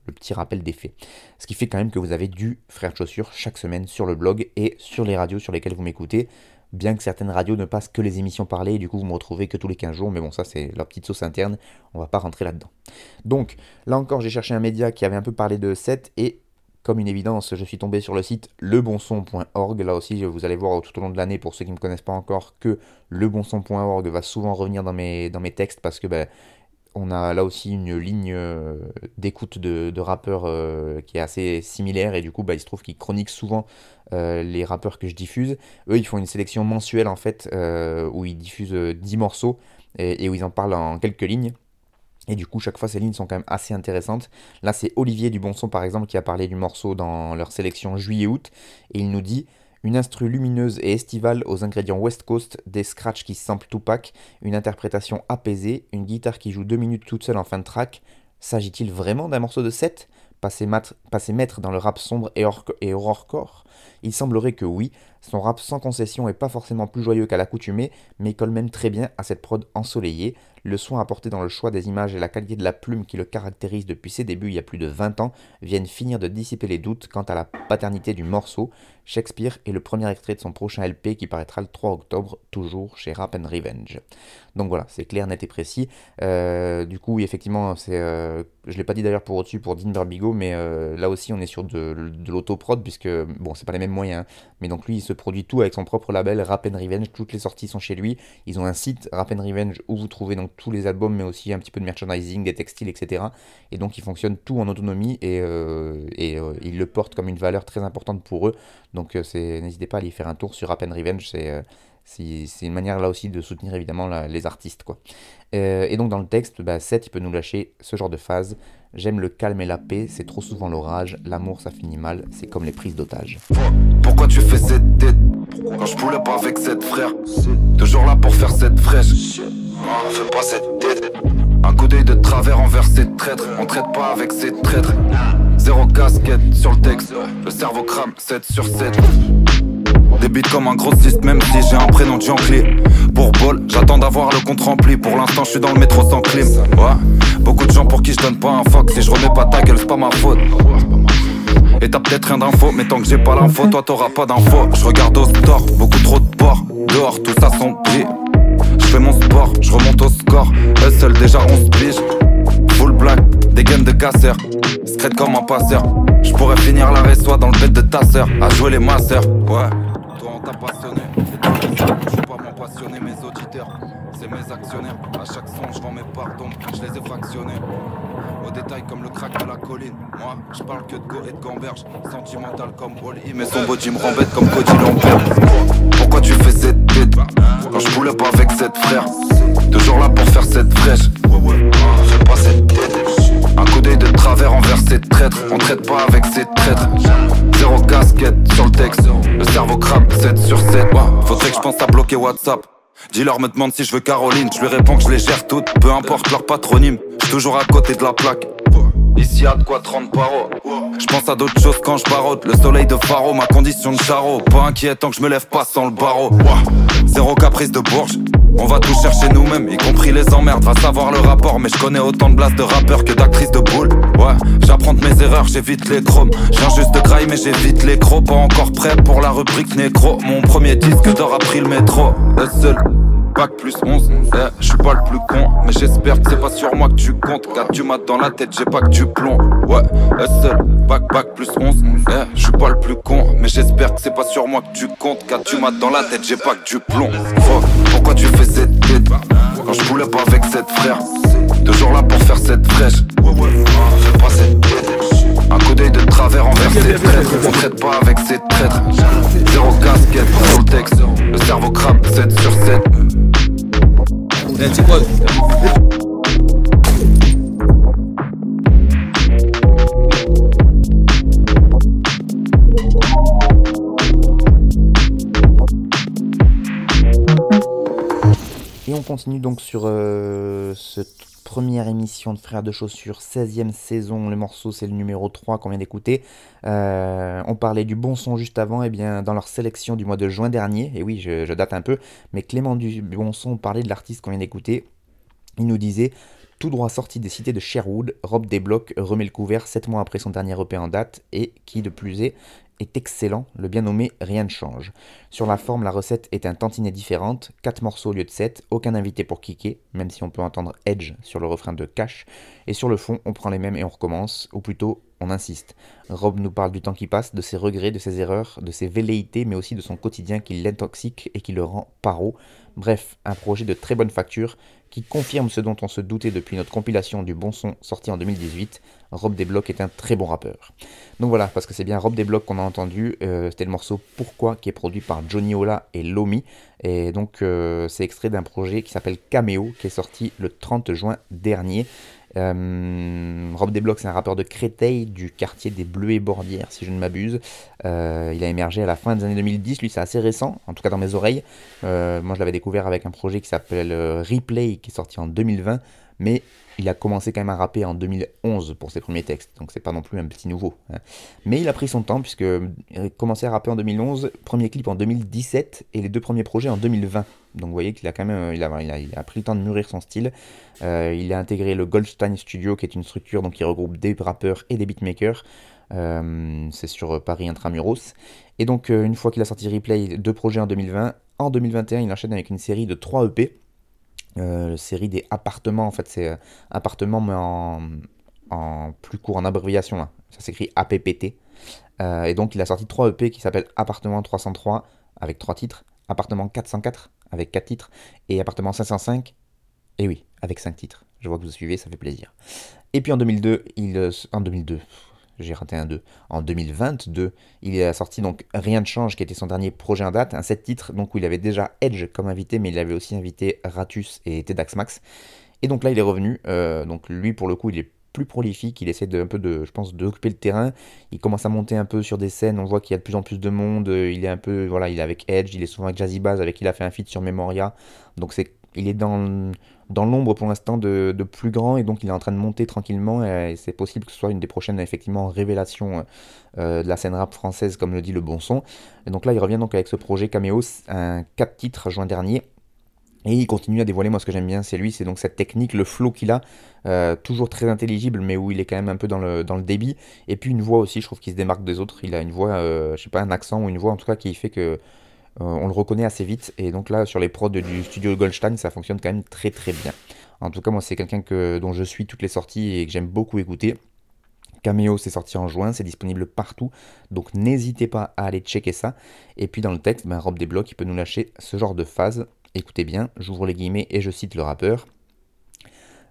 A: le petit rappel des faits. Ce qui fait quand même que vous avez du Frère de Chaussures chaque semaine sur le blog et sur les radios sur lesquelles vous m'écoutez. Bien que certaines radios ne passent que les émissions parlées, et du coup vous me retrouvez que tous les 15 jours, mais bon ça c'est leur petite sauce interne, on va pas rentrer là-dedans. Donc là encore j'ai cherché un média qui avait un peu parlé de 7 et comme une évidence, je suis tombé sur le site lebonson.org. Là aussi, vous allez voir tout au long de l'année, pour ceux qui ne me connaissent pas encore, que lebonson.org va souvent revenir dans mes, textes parce que ben, on a là aussi une ligne euh, d'écoute de, rappeurs euh, qui est assez similaire et du coup bah, il se trouve qu'ils chroniquent souvent euh, les rappeurs que je diffuse. Eux ils font une sélection mensuelle en fait où ils diffusent 10 morceaux et, où ils en parlent en quelques lignes. Et du coup chaque fois ces lignes sont quand même assez intéressantes. Là c'est Olivier Dubonson par exemple qui a parlé du morceau dans leur sélection juillet-août et il nous dit Une instru lumineuse et estivale aux ingrédients West Coast, des scratchs qui samplent Tupac, une interprétation apaisée, une guitare qui joue deux minutes toute seule en fin de track. S'agit-il vraiment d'un morceau de 7 passé, maître dans le rap sombre et, et horrorcore Il semblerait que oui, son rap sans concession est pas forcément plus joyeux qu'à l'accoutumée, mais colle même très bien à cette prod ensoleillée, le soin apporté dans le choix des images et la qualité de la plume qui le caractérise depuis ses débuts il y a plus de 20 ans viennent finir de dissiper les doutes quant à la paternité du morceau. Shakespeare est le premier extrait de son prochain LP qui paraîtra le 3 octobre, toujours chez Rap Revenge. Donc voilà, c'est clair, net et précis. Euh, du coup, effectivement, c'est, euh, je l'ai pas dit d'ailleurs pour au-dessus pour Dean mais euh, là aussi on est sur de, de l'autoprod, puisque bon, c'est pas les mêmes moyens, hein. mais donc lui il se produit tout avec son propre label Rap and Revenge, toutes les sorties sont chez lui. Ils ont un site Rap and Revenge où vous trouvez donc tous les albums, mais aussi un petit peu de merchandising, des textiles, etc. Et donc ils fonctionnent tout en autonomie et, euh, et euh, ils le portent comme une valeur très importante pour eux. Donc euh, c'est, n'hésitez pas à aller faire un tour sur Rap and Revenge, c'est c'est une manière là aussi de soutenir évidemment les artistes. quoi. et donc dans le texte, bah, Seth il peut nous lâcher ce genre de phase. J'aime le calme et la paix, c'est trop souvent l'orage. L'amour ça finit mal, c'est comme les prises d'otages.
D: Pourquoi tu fais cette tête quand je voulais pas avec cette frère Toujours là pour faire cette fraîche. fais pas cette tête. Un coup d'œil de travers envers ces traîtres. On traite pas avec ces traîtres. Zéro casquette sur le texte. Le cerveau crame 7 sur 7. Débite comme un grossiste, même si j'ai un prénom de clé Pour bol, j'attends d'avoir le compte rempli. Pour l'instant, je suis dans le métro sans clim. Ouais, beaucoup de gens pour qui je donne pas un fuck. Si je remets pas ta gueule, c'est pas ma faute. Et t'as peut-être rien d'info, mais tant que j'ai pas l'info, toi t'auras pas d'info. Je regarde au store, beaucoup trop de porc. Dehors, tout ça prix Je fais mon sport, je remonte au score. seul déjà on se Full black, des gaines de casseur. Secrète comme un passeur. Je pourrais finir l'arrêt soit dans le bête de ta sœur. À jouer les masseurs, ouais. T'a passionné. Je pas mon passionné, mes auditeurs. C'est mes actionnaires. À chaque son, je rends mes pardons. Je les ai fractionnés au détail comme le crack de la colline. Moi, je parle que de go et de gamberge. Sentimental comme Wally, mais son body me rend bête comme Cody Lambert. Pourquoi tu fais cette tête quand je voulais pas avec cette frère? Toujours là pour faire cette fraîche. Fais pas cette tête. De travers envers ces traîtres. On traite pas avec ces traîtres. Zéro casquette sur le texte. Le cerveau crabe 7 sur 7. Faudrait que je pense à bloquer WhatsApp. Dis-leur me demande si je veux Caroline, je lui réponds que je les gère toutes, peu importe leur patronyme, je toujours à côté de la plaque. Ici y'a de quoi 30 paro. Je pense à d'autres choses quand je barote. Le soleil de Faro, ma condition de charo. Pas inquiétant que je me lève pas sans le barreau. Zéro caprice de Bourges. On va tout chercher nous-mêmes, y compris les emmerdes. Va savoir le rapport, mais je connais autant de blasts de rappeurs que d'actrices de boule. Ouais, j'apprends de mes erreurs, j'évite les chromes. J'ai juste de graille, mais j'évite les crocs. Pas encore prêt pour la rubrique nécro. Mon premier disque d'or a pris le métro. Le seul bac plus 11. Eh, je suis pas le plus con, mais j'espère que c'est pas sur moi que tu comptes. Car tu m'as dans la tête, j'ai pas que du plomb. Ouais, seul, bac, bac plus 11. Eh, je suis pas le plus con, mais j'espère que c'est pas sur moi que tu comptes. Car tu m'as dans la tête, j'ai pas que du plomb. pourquoi tu fais cette tête? Quand je voulais pas avec cette frère? Toujours là pour faire cette fraîche. Fais pas cette tête. Un coup d'œil de travers envers ces traîtres. On traite pas avec ces traîtres. Zéro casquette le texte. Le cerveau crabe 7 sur 7
A: Et on continue donc sur euh, ce première émission de Frères de Chaussures, 16e saison. Le morceau, c'est le numéro 3 qu'on vient d'écouter. Euh, on parlait du bon son juste avant, et eh bien dans leur sélection du mois de juin dernier, et oui, je, date un peu, mais Clément du bon son parlait de l'artiste qu'on vient d'écouter. Il nous disait tout droit sorti des cités de Sherwood, Rob Desblocs remet le couvert 7 mois après son dernier EP en date, et qui de plus est, est excellent, le bien nommé Rien ne change. Sur la forme, la recette est un tantinet différente, 4 morceaux au lieu de 7, aucun invité pour kicker, même si on peut entendre Edge sur le refrain de Cash, et sur le fond, on prend les mêmes et on recommence, ou plutôt, on insiste. Rob nous parle du temps qui passe, de ses regrets, de ses erreurs, de ses velléités, mais aussi de son quotidien qui l'intoxique et qui le rend paro. Bref, un projet de très bonne facture qui confirme ce dont on se doutait depuis notre compilation du bon son sorti en 2018. Rob Desblocs est un très bon rappeur. Donc voilà, parce que c'est bien Rob Desblocs qu'on a entendu, euh, c'était le morceau Pourquoi qui est produit par Johnny Ola et Lomi. Et donc euh, c'est extrait d'un projet qui s'appelle Cameo qui est sorti le 30 juin dernier. Euh, Rob Desblocs, c'est un rappeur de Créteil, du quartier des Bleus et Bordières, si je ne m'abuse. Euh, il a émergé à la fin des années 2010. Lui, c'est assez récent, en tout cas dans mes oreilles. Euh, moi, je l'avais découvert avec un projet qui s'appelle Replay, qui est sorti en 2020. Mais il a commencé quand même à rapper en 2011 pour ses premiers textes, donc c'est pas non plus un petit nouveau. hein. Mais il a pris son temps, puisque il a commencé à rapper en 2011, premier clip en 2017 et les deux premiers projets en 2020. Donc vous voyez qu'il a quand même il a, il a, pris le temps de mûrir son style. Euh, il a intégré le Goldstein Studio, qui est une structure donc, qui regroupe des rappeurs et des beatmakers. Euh, c'est sur Paris Intramuros. Et donc, euh, une fois qu'il a sorti Replay, deux projets en 2020, en 2021, il enchaîne avec une série de 3 EP. Euh, série des appartements, en fait, c'est euh, appartements, mais en, plus court, en abréviation. hein. Ça s'écrit APPT. Euh, et donc, il a sorti 3 EP qui s'appellent Appartement 303 avec 3 titres, Appartement 404 avec 4 titres, et Appartement 505, et oui, avec 5 titres. Je vois que vous suivez, ça fait plaisir. Et puis en 2002, il, euh, en 2002, j'ai raté un 2. En 2022, il a sorti donc Rien ne change, qui était son dernier projet en date, un 7 titres donc où il avait déjà Edge comme invité, mais il avait aussi invité Ratus et Tedax Max. Et donc là, il est revenu. euh, donc lui, pour le coup, il est plus prolifique. Il essaie de, un peu de, je pense, d'occuper le terrain. Il commence à monter un peu sur des scènes. On voit qu'il y a de plus en plus de monde. euh, Il est un peu, voilà, il est avec Edge. Il est souvent avec Jazzy Bass, avec qui il a fait un feat sur Memoria. Donc c'est, il est dans dans l'ombre pour l'instant de, de plus grand et donc il est en train de monter tranquillement et c'est possible que ce soit une des prochaines effectivement révélations euh, de la scène rap française comme le dit le bon son. Donc là il revient donc avec ce projet Caméo, un 4 titres juin dernier et il continue à dévoiler, moi ce que j'aime bien c'est lui, c'est donc cette technique, le flow qu'il a, euh, toujours très intelligible mais où il est quand même un peu dans le, dans le débit. Et puis une voix aussi, je trouve qu'il se démarque des autres, il a une voix, euh, je sais pas, un accent ou une voix en tout cas qui fait que euh, on le reconnaît assez vite. Et donc là sur les prods du studio Goldstein ça fonctionne quand même très très bien. En tout cas moi c'est quelqu'un que, dont je suis toutes les sorties et que j'aime beaucoup écouter. Cameo, c'est sorti en juin, c'est disponible partout, donc n'hésitez pas à aller checker ça. Et puis dans le texte, ben, Rob Desblocs, il peut nous lâcher ce genre de phase. Écoutez bien, j'ouvre les guillemets et je cite le rappeur.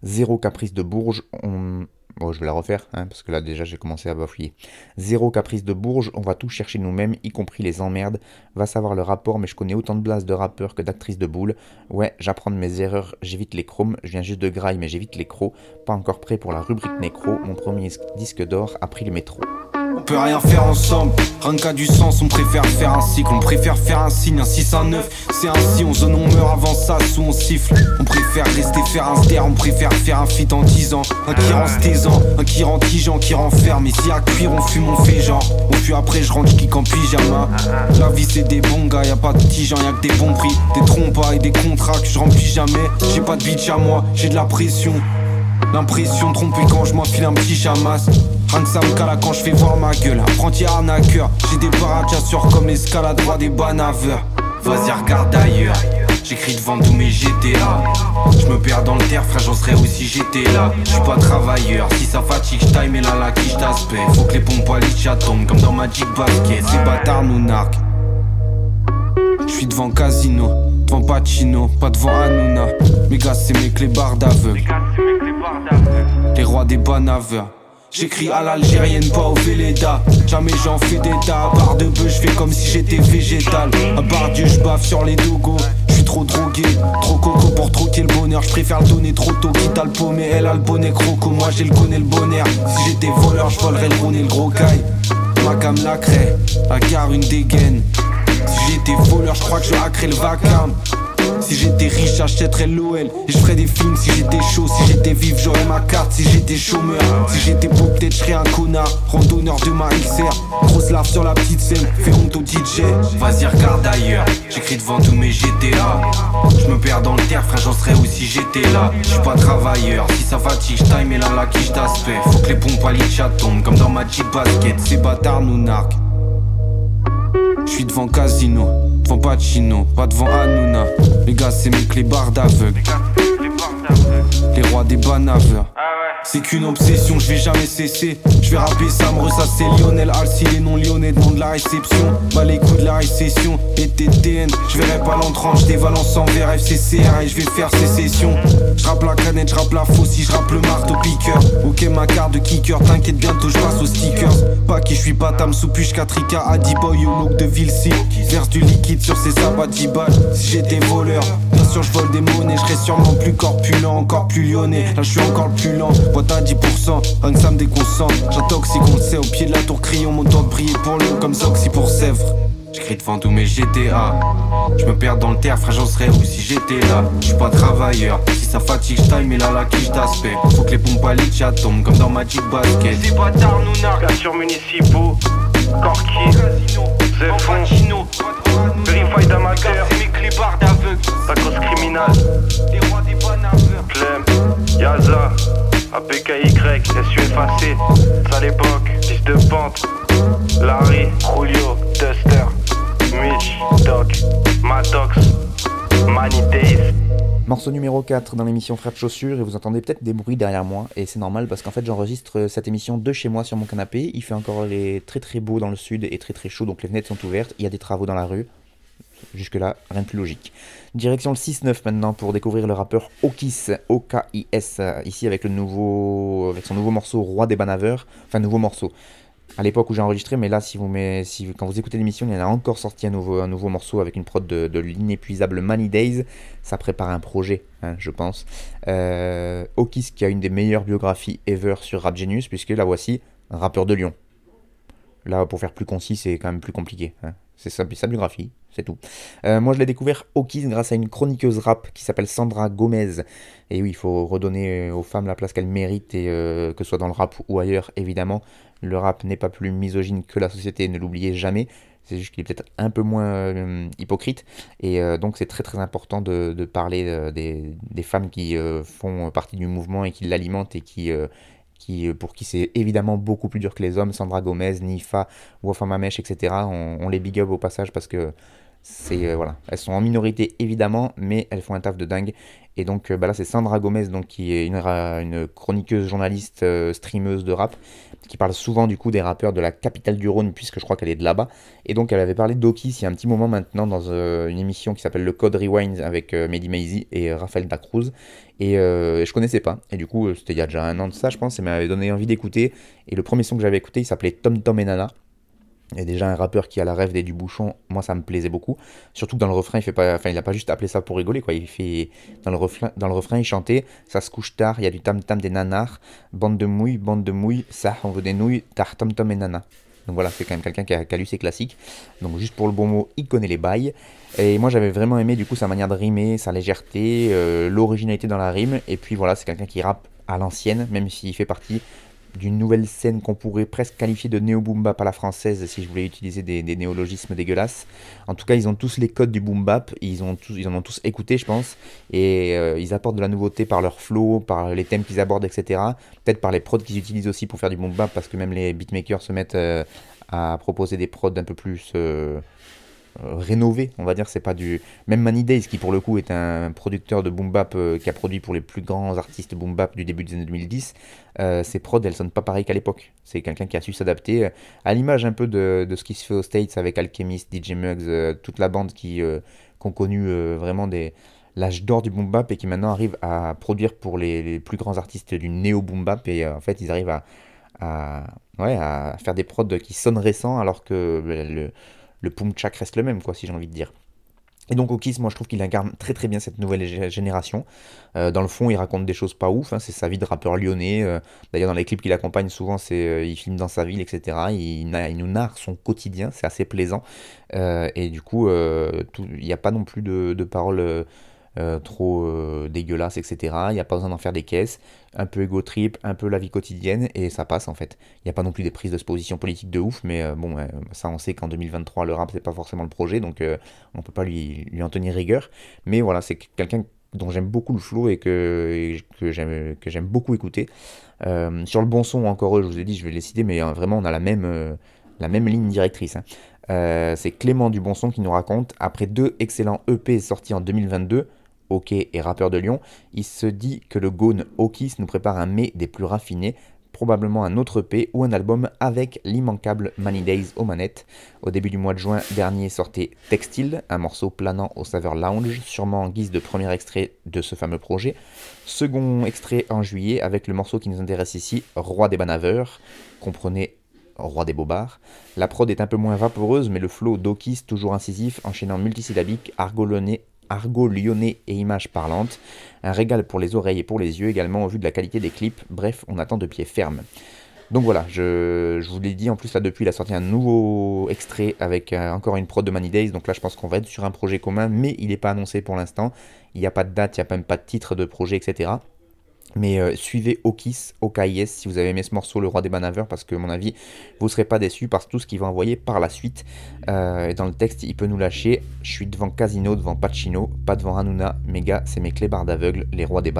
A: Zéro caprice de Bourges, on... Bon, je vais la refaire, hein, parce que là déjà j'ai commencé à bafouiller. Zéro caprice de Bourges, on va tout chercher nous-mêmes, y compris les emmerdes. Va savoir le rapport, mais je connais autant de blases de rappeurs que d'actrices de boules. Ouais, j'apprends mes erreurs, j'évite les chromes, je viens juste de graille, mais j'évite les crocs. Pas encore prêt pour la rubrique nécro, mon premier disque d'or a pris le métro.
G: On peut rien faire ensemble, rien qu'à du sens, on préfère faire un cycle, on préfère faire un signe, un 6, un 9, c'est ainsi, on zone, on meurt avant ça, sous on siffle, on préfère rester faire un ster, on préfère faire un feat en 10 ans, un qui rend se taisant, un qui rend tigeant, qui renferme, et si à cuire on fume, on fait genre, on fuit après je rentre, kick en pyjama, la vie c'est des bons gars, y a pas de gens, y a que des bons prix, des trompas et des contrats que je remplis jamais, j'ai pas de bitch à moi, j'ai de la pression, L'impression de tromper quand je m'enfile un petit chamas Me cala quand je fais voir ma gueule. Apprenti arnaqueur J'ai des paracasseurs comme l'escalade droit des banaveurs Vas-y regarde ailleurs. J'écris devant tous mes GTA Je me perds dans le terre frère j'en serais aussi j'étais là Je suis pas travailleur. Si ça fatigue je mais là la quiche d'aspect. Faut que les pompes à l'itcha tombent comme dans Magic Basket. Ces bâtards nous narquent. Je suis devant Casino, devant Pacino, pas devant Hanouna. Mes gars, c'est mes clébards d'aveugle. Les rois des banaveurs. J'écris à l'algérienne, pas au Véleda. Jamais j'en fais d'état. À part de bœuf, je fais comme si j'étais végétal. À part Dieu, je baffe sur les dogos. Je suis trop drogué, trop coco pour troquer le bonheur. Je préfère le donner trop tôt. Quitte à le paumer, elle a le bonnet croco. Moi j'ai le connais le bonheur. Si j'étais voleur, je volerais le rond et le gros caille. Ma cam la crée, à gare une dégaine. Si j'étais voleur, je crois que je hackerais le vacarme. Si j'étais riche, j'achèterais l'OL et je ferais des films. Si j'étais chaud, si j'étais vif, j'aurais ma carte. Si j'étais chômeur, si j'étais beau, peut-être je serais un connard. Randonneur de ma XR, grosse larve sur la petite scène, fais honte au DJ. Vas-y, regarde ailleurs, j'écris devant tous mes GTA. Je me perds dans le terre, frère, j'en serais aussi j'étais là. Je suis pas travailleur, si ça fatigue, je time et là la quiche d'aspect. Faut que les pompes à l'itcha tombent comme dans Magic Basket. Ces bâtards nous narquent. Je suis devant Casino, devant Pacino, pas devant Hanouna. Les gars, c'est mes clébards d'aveugle. Les rois des banaveurs. C'est qu'une obsession, je vais jamais cesser. Je vais rapper ça, me Lionel Alci, les non lyonnais demandent la réception. Bah les coups de la récession et TTN. Je verrai pas l'entrant, je dévalence en vers FCCR et je vais faire sécession. Je rappe la canette, je rappe la faucille, je rappe le marteau piqueur. Ok, ma carte de kicker, t'inquiète, bientôt je passe aux stickers. Pas qui je suis pas tam sous puche, 4 Adi Boy au look de Vilsi. Verse du liquide sur ses sabots 10 balles. Si j'étais voleur, sûr je vole des monnaies, je serai sûrement plus corpulent, encore plus lyonnais. Là je suis encore le plus lent, boîte à 10%, rien que ça me déconcentre. J'intoxique, on le sait, au pied de la tour crayon, mon temps de briller pour l'eau comme Soxy pour Sèvres. J'écris devant tous mes GTA. Je me perds dans le terre, frère, j'en serais où si j'étais là? Je suis pas travailleur, si ça fatigue, j'taille, mais là la quiche d'aspect. Faut que les pompes à litcha tombent comme dans Magic Basket.
H: Des bâtards, nous Cassures municipaux, Corki, Zefon, Verified Amateur, mes clipards d'aveugle, Tacos criminal,
B: Les rois des banaveurs.
H: Clem, Yaza, APKY, SUFAC, à l'époque, fils de pente, Larry, Julio, Duster, Mitch, Doc, Matox, Money Days.
A: Morceau numéro 4 dans l'émission Frères de Chaussures et vous entendez peut-être des bruits derrière moi et c'est normal parce qu'en fait j'enregistre cette émission de chez moi sur mon canapé. Il fait encore les très très beau dans le sud et très très chaud donc les fenêtres sont ouvertes. Il y a des travaux dans la rue. Jusque là, rien de plus logique. Direction le 6-9 maintenant pour découvrir le rappeur Okis, O-K-I-S, ici avec le nouveau, avec son nouveau morceau Roi des Banaveurs, enfin nouveau morceau. À l'époque où j'ai enregistré, mais là, si vous met, si, quand vous écoutez l'émission, il y en a encore sorti un nouveau, un nouveau morceau avec une prod de, l'inépuisable Money Days. Ça prépare un projet, hein, je pense. Euh, Okis qui a une des meilleures biographies ever sur Rap Genius, puisque la voici, rappeur de Lyon. Là, pour faire plus concis, c'est quand même plus compliqué. hein. C'est sa biographie, c'est tout. Euh, moi, je l'ai découvert Okis grâce à une chroniqueuse rap qui s'appelle Sandra Gomez. Et oui, il faut redonner euh, aux femmes la place qu'elles méritent, et euh, que ce soit dans le rap ou ailleurs, évidemment. Le rap n'est pas plus misogyne que la société, ne l'oubliez jamais. C'est juste qu'il est peut-être un peu moins hypocrite. Et donc, c'est très très important de, parler des, femmes qui font partie du mouvement et qui l'alimentent et qui, pour qui c'est évidemment beaucoup plus dur que les hommes. Sandra Gomez, Nifa, Wafa Mamesh, etc. On, on les big up au passage parce que c'est euh, voilà, elles sont en minorité évidemment, mais elles font un taf de dingue. Et donc euh, bah là c'est Sandra Gomez donc qui est une, chroniqueuse, journaliste, euh, streameuse de rap, qui parle souvent du coup des rappeurs de la capitale du Rhône puisque je crois qu'elle est de là-bas. Et donc elle avait parlé d'Okis il y a un petit moment maintenant dans une émission qui s'appelle le Code Rewind avec Mehdi Maizi et Raphaël Dacruz. Et je connaissais pas. Et du coup c'était il y a déjà un an de ça je pense, et m'avait donné envie d'écouter. Et le premier son que j'avais écouté il s'appelait Tom Tom et Nana. Et déjà un rappeur qui a la rêve des du bouchon, moi ça me plaisait beaucoup. Surtout que dans le refrain, il fait pas, enfin il a pas juste appelé ça pour rigoler quoi. Il fait dans le refrain, dans le refrain, il chantait, ça se couche tard, il y a du tam tam des nanars, bande de mouilles, bande de mouilles, ça on veut des nouilles, tar tom tom et nana. Donc voilà, c'est quand même quelqu'un qui a, qui lu ses classiques. Donc juste pour le bon mot, il connaît les bails. Et moi j'avais vraiment aimé du coup sa manière de rimer, sa légèreté, euh, l'originalité dans la rime. Et puis voilà, c'est quelqu'un qui rappe à l'ancienne, même s'il fait partie d'une nouvelle scène qu'on pourrait presque qualifier de néo-boom bap à la française si je voulais utiliser des, néologismes dégueulasses. En tout cas, ils ont tous les codes du boom bap, ils, en ont tous écouté, je pense, et euh, ils apportent de la nouveauté par leur flow, par les thèmes qu'ils abordent, etc. Peut-être par les prods qu'ils utilisent aussi pour faire du boom bap, parce que même les beatmakers se mettent euh, à proposer des prods un peu plus euh, rénové, on va dire. C'est pas du même Money Days qui pour le coup est un producteur de boom bap euh, qui a produit pour les plus grands artistes boom bap du début des années 2010. Euh, ses prods, elles sonnent pas pareil qu'à l'époque. C'est quelqu'un qui a su s'adapter euh, à l'image un peu de, de ce qui se fait aux States avec Alchemist, DJ Muggs, euh, toute la bande qui euh, ont connu euh, vraiment des l'âge d'or du boom bap et qui maintenant arrive à produire pour les, les plus grands artistes du néo boom bap et euh, en fait ils arrivent à, à, ouais, à faire des prods qui sonnent récents alors que le, le pum chak reste le même quoi si j'ai envie de dire. Et donc Okis, moi je trouve qu'il incarne très très bien cette nouvelle gé- génération. Euh, dans le fond, il raconte des choses pas ouf, hein, c'est sa vie de rappeur lyonnais. euh, D'ailleurs, dans les clips qu'il accompagne, souvent, euh, il filme dans sa ville, etc. Il, nous narre son quotidien, c'est assez plaisant. Et du coup, il n'y a pas non plus de paroles euh, trop euh, dégueulasses, etc. Il n'y a pas besoin d'en faire des caisses. Un peu ego trip, un peu la vie quotidienne, et ça passe en fait. Il n'y a pas non plus des prises de position politique de ouf, mais euh, bon, euh, ça on sait qu'en 2023, le rap, c'est pas forcément le projet, donc on peut pas lui, en tenir rigueur. Mais voilà, c'est quelqu'un dont j'aime beaucoup le flow et que, que j'aime beaucoup écouter. Sur le bon son, encore eux, je vous ai dit, je vais les citer, mais vraiment, on a la même, la même ligne directrice. hein. Euh, c'est Clément du Bon Son qui nous raconte, après deux excellents EP sortis en 2022, OK et rappeur de Lyon, il se dit que le Gone Okis nous prépare un mai des plus raffinés, probablement un autre EP ou un album avec l'immanquable Money Days aux manettes. Au début du mois de juin dernier sortait Textile, un morceau planant aux saveurs lounge, sûrement en guise de premier extrait de ce fameux projet. Second extrait en juillet avec le morceau qui nous intéresse ici, Roi des Banaveurs, comprenez Roi des Bobards. La prod est un peu moins vaporeuse, mais le flow d'Okis toujours incisif, enchaînant multisyllabique, argolonné, argot lyonnais et images parlantes. Un régal pour les oreilles et pour les yeux également au vu de la qualité des clips. Bref, on attend de pied ferme. Donc voilà, je, vous l'ai dit, en plus là depuis il a sorti un nouveau extrait avec euh, encore une prod de Money Days, donc là je pense qu'on va être sur un projet commun, mais il n'est pas annoncé pour l'instant, il n'y a pas de date, il n'y a même pas de titre de projet, etc. Mais euh, suivez Okis, OKIS, si vous avez aimé ce morceau, Le Roi des Banaveurs, parce que, à mon avis, vous ne serez pas déçus par tout ce qu'il va envoyer par la suite. Euh, dans le texte, il peut nous lâcher Je suis devant Casino, devant Pacino, pas devant Hanouna, mes gars, c'est mes clébards d'aveugle, les rois des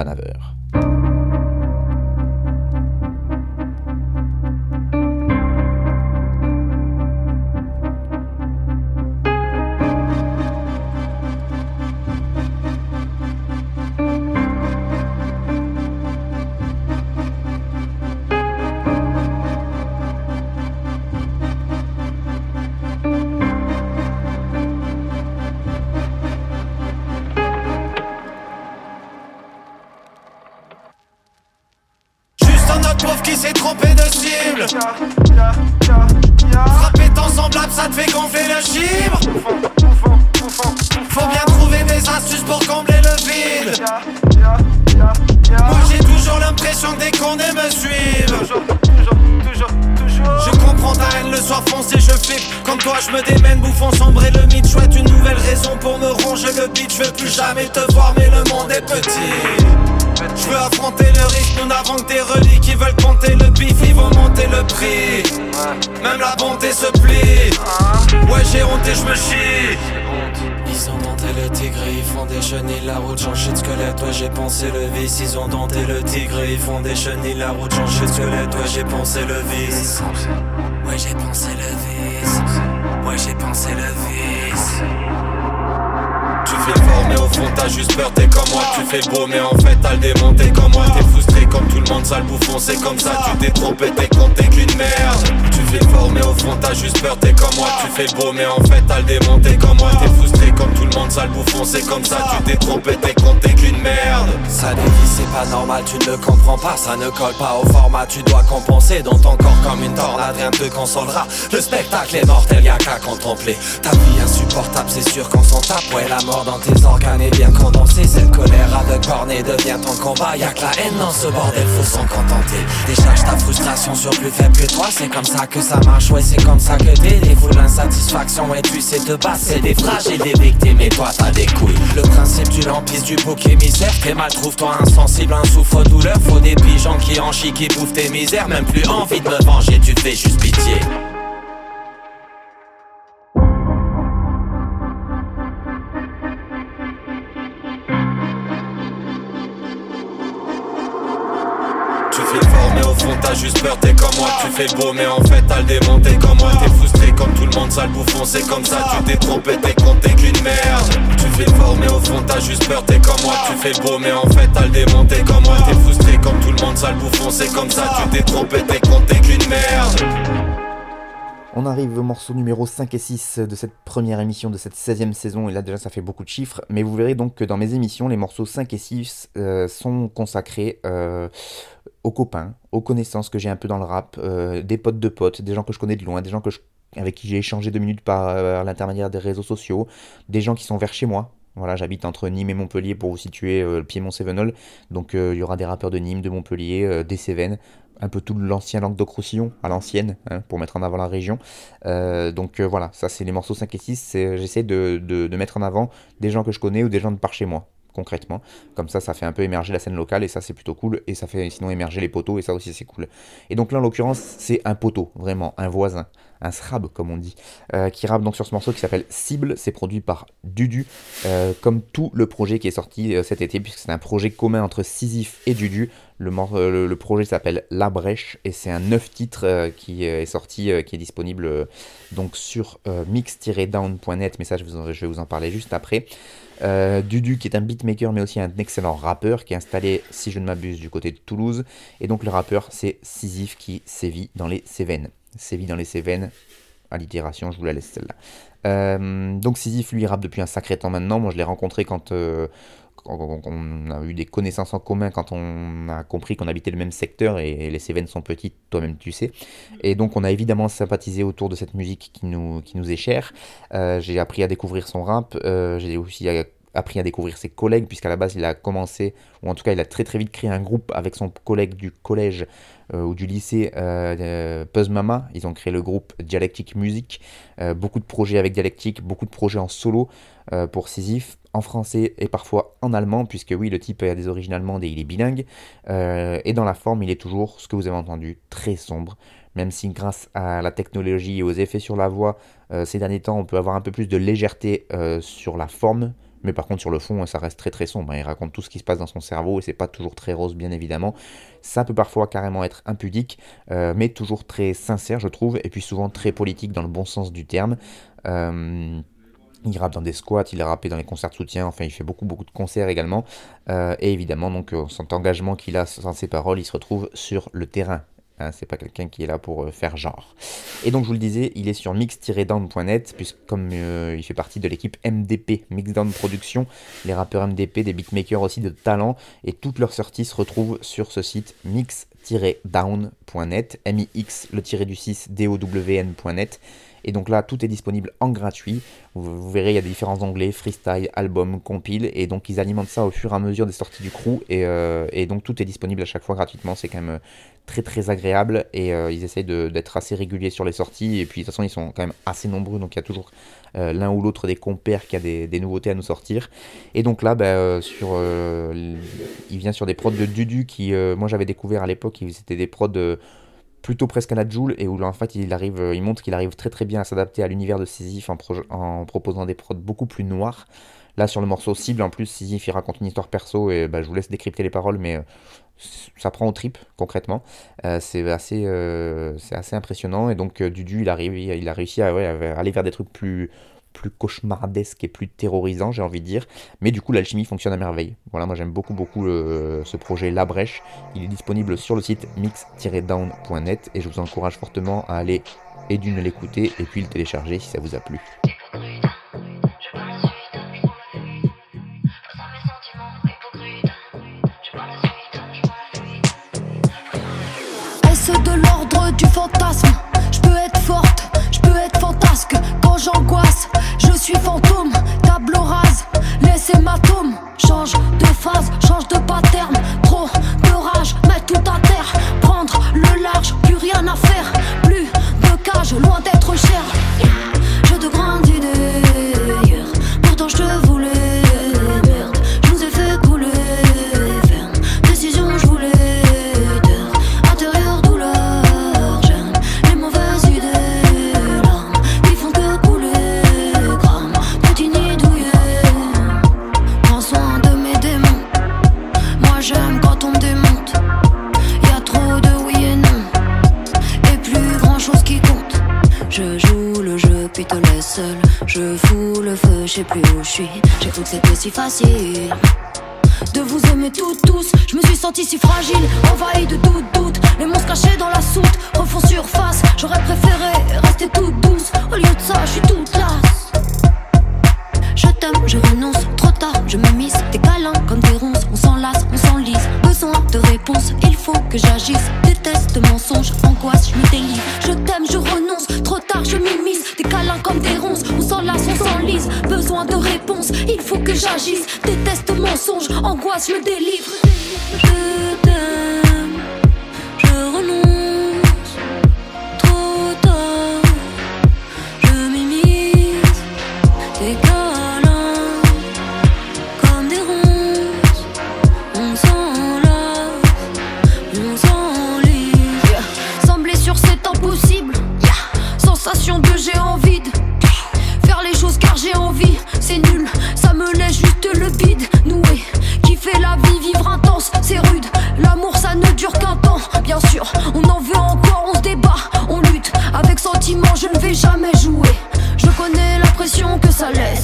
I: vice Ils ont
J: denté le tigre et ils font des chenilles La route change squelette, ouais j'ai pensé le vice.
I: Ouais j'ai pensé
J: le vice.
I: Ouais j'ai
J: pensé le vice.
A: Banaveurs.
J: fais beau mais en fait t'as le démonté comme moi T'es frustré comme tout le monde, sale bouffon c'est comme ça Tu t'es trompé, t'es compté qu'une merde. Tu fais fort mais au fond t'as juste peur, t'es comme moi Tu fais beau mais en fait t'as le démonté comme moi T'es frustré comme tout le monde, sale bouffon c'est comme ça Tu t'es trompé, t'es compté qu'une merde.
I: Ça dévie c'est pas normal, tu ne comprends pas Ça ne colle pas au format, tu dois compenser Dans ton corps comme une tornade, rien te consolera. Le spectacle est mortel, y'a qu'à contempler. Ta vie insupportable, c'est sûr qu'on s'en tape Ouais la mort dans tes organes bien condensée Cette colère de cornet devient ton combat Y'a que la haine dans ce bordel, faut s'en contenter. Décharge ta frustration sur plus faible que toi C'est comme ça que ça marche, ouais c'est comme ça que foules l'insatisfaction et tu sais te passer Des fragiles, des victimes et toi t'as des couilles. Le principe du lampiste du bouc émissaire T'es mal, trouve-toi insensible, un souffre douleur Faut des pigeons qui en chient, qui bouffent tes misères Même plus envie de me venger, tu te fais juste pitié
J: peur, t'es comme moi Tu fais beau mais en fait t'as le démonté comme moi. T'es frustré comme tout le monde, sale bouffon c'est comme ça. Tu t'es trompé, t'es compté qu'une merde. Tu fais fort mais au fond t'as juste peur, t'es comme moi. Tu fais beau mais en fait t'as le démonté comme moi. T'es frustré comme tout le monde, sale bouffon c'est comme ça. Tu t'es trompé, t'es compté qu'une merde.
A: On arrive au morceau numéro 5 et 6 de cette première émission de cette 16e saison, et là déjà ça fait beaucoup de chiffres, mais vous verrez donc que dans mes émissions, les morceaux 5 et 6 euh, sont consacrés euh, aux copains, aux connaissances que j'ai un peu dans le rap, euh, des potes de potes, des gens que je connais de loin, des gens que avec qui j'ai échangé deux minutes par euh, l'intermédiaire des réseaux sociaux, des gens qui sont vers chez moi. Voilà, j'habite entre Nîmes et Montpellier pour vous situer euh, le piémont Cévenol. Donc il y aura des rappeurs de Nîmes, de Montpellier, des Cévennes, un peu tout l'ancien Languedoc-Roussillon, à l'ancienne, hein, pour mettre en avant la région. donc voilà, ça c'est les morceaux 5 et 6. J'essaie de, de, mettre en avant des gens que je connais ou des gens de par chez moi concrètement. Comme ça, ça fait un peu émerger la scène locale et ça, c'est plutôt cool. Et ça fait sinon émerger les poteaux et ça aussi, c'est cool. Et donc là, en l'occurrence, c'est un poteau, vraiment, un voisin, un srab, comme on dit, euh, qui rappe donc sur ce morceau qui s'appelle Cible. C'est produit par Dudu, euh, comme tout le projet qui est sorti euh, cet été, puisque c'est un projet commun entre Sisyphe et Dudu. Le, projet s'appelle La Brèche et c'est un neuf titre qui est sorti, qui est disponible donc sur mix-down.net. Mais ça, je vais vous en parler juste après. Euh, Dudu qui est un beatmaker mais aussi un excellent rappeur qui est installé, si je ne m'abuse, du côté de Toulouse. Et donc le rappeur c'est Sisyphe qui sévit dans les Cévennes. Sévit dans les Cévennes, allitération, je vous la laisse celle-là. Euh, donc Sisyphe lui rappe depuis un sacré temps maintenant. Moi je l'ai rencontré quand, euh, on a eu des connaissances en commun, quand on a compris qu'on habitait le même secteur et, les Cévennes sont petites, toi-même tu sais. Et donc on a évidemment sympathisé autour de cette musique qui nous, est chère. j'ai appris à découvrir son rap. j'ai aussi appris à découvrir ses collègues, puisqu'à la base il a commencé, ou en tout cas il a très très vite créé un groupe avec son collègue du collège euh, ou du lycée euh, Mama. Ils ont créé le groupe Dialectic Music. beaucoup de projets avec Dialectic, beaucoup de projets en solo pour Sisyphe, en français et parfois en allemand, puisque oui, le type a des origines allemandes et il est bilingue. et dans la forme, il est toujours, ce que vous avez entendu, très sombre même si grâce à la technologie et aux effets sur la voix, euh, ces derniers temps, on peut avoir un peu plus de légèreté euh, sur la forme, mais par contre sur le fond, ça reste très très sombre. Il raconte tout ce qui se passe dans son cerveau et c'est pas toujours très rose, bien évidemment. Ça peut parfois carrément être impudique, euh, mais toujours très sincère, je trouve, et puis souvent très politique dans le bon sens du terme. Il rappe dans des squats, il a rappé dans les concerts de soutien, enfin il fait beaucoup beaucoup de concerts également. et évidemment, donc cet engagement qu'il a sans ses paroles, il se retrouve sur le terrain. Hein, c'est pas quelqu'un qui est là pour euh, faire genre. Et donc je vous le disais, il est sur mix-down.net, puisque comme euh, il fait partie de l'équipe MDP, Mixdown Production, les rappeurs MDP, des beatmakers aussi de talent, et toutes leurs sorties se retrouvent sur ce site mix-down.net, M-I-X, le tiré du 6, D-O-W-N.net. Et donc là, tout est disponible en gratuit. Vous, verrez, il y a différents onglets, freestyle, album, compile. Et donc ils alimentent ça au fur et à mesure des sorties du crew. Et, euh, et donc tout est disponible à chaque fois gratuitement. C'est quand même très très agréable. Et euh, ils essayent d'être assez réguliers sur les sorties. Et puis de toute façon, ils sont quand même assez nombreux. Donc il y a toujours euh, l'un ou l'autre des compères qui a des, nouveautés à nous sortir. Et donc là, bah, sur, il vient sur des prods de Dudu qui, moi j'avais découvert à l'époque, c'était des prods plutôt presque à la et où en fait il arrive, il montre qu'il arrive très très bien à s'adapter à l'univers de Sisyphe en, proposant des prods beaucoup plus noirs. Là sur le morceau cible en plus Sisyphe il raconte une histoire perso et bah, je vous laisse décrypter les paroles mais euh, ça prend au trip concrètement. Euh, c'est assez, euh, assez impressionnant et donc Dudu il arrive, il, a réussi à, à aller vers des trucs plus plus cauchemardesque et plus terrorisant, j'ai envie de dire. Mais du coup, l'alchimie fonctionne à merveille. Voilà, moi j'aime beaucoup, beaucoup ce projet La Brèche. Il est disponible sur le site mix-down.net et je vous encourage fortement à aller et d'une l'écouter et puis le télécharger si ça vous a plu.
K: Est-ce de l'ordre du fantasme? J'angoisse suis fantôme, tableau rase, laisse hématome. Change de phase, change de pattern. Trop que ça laisse.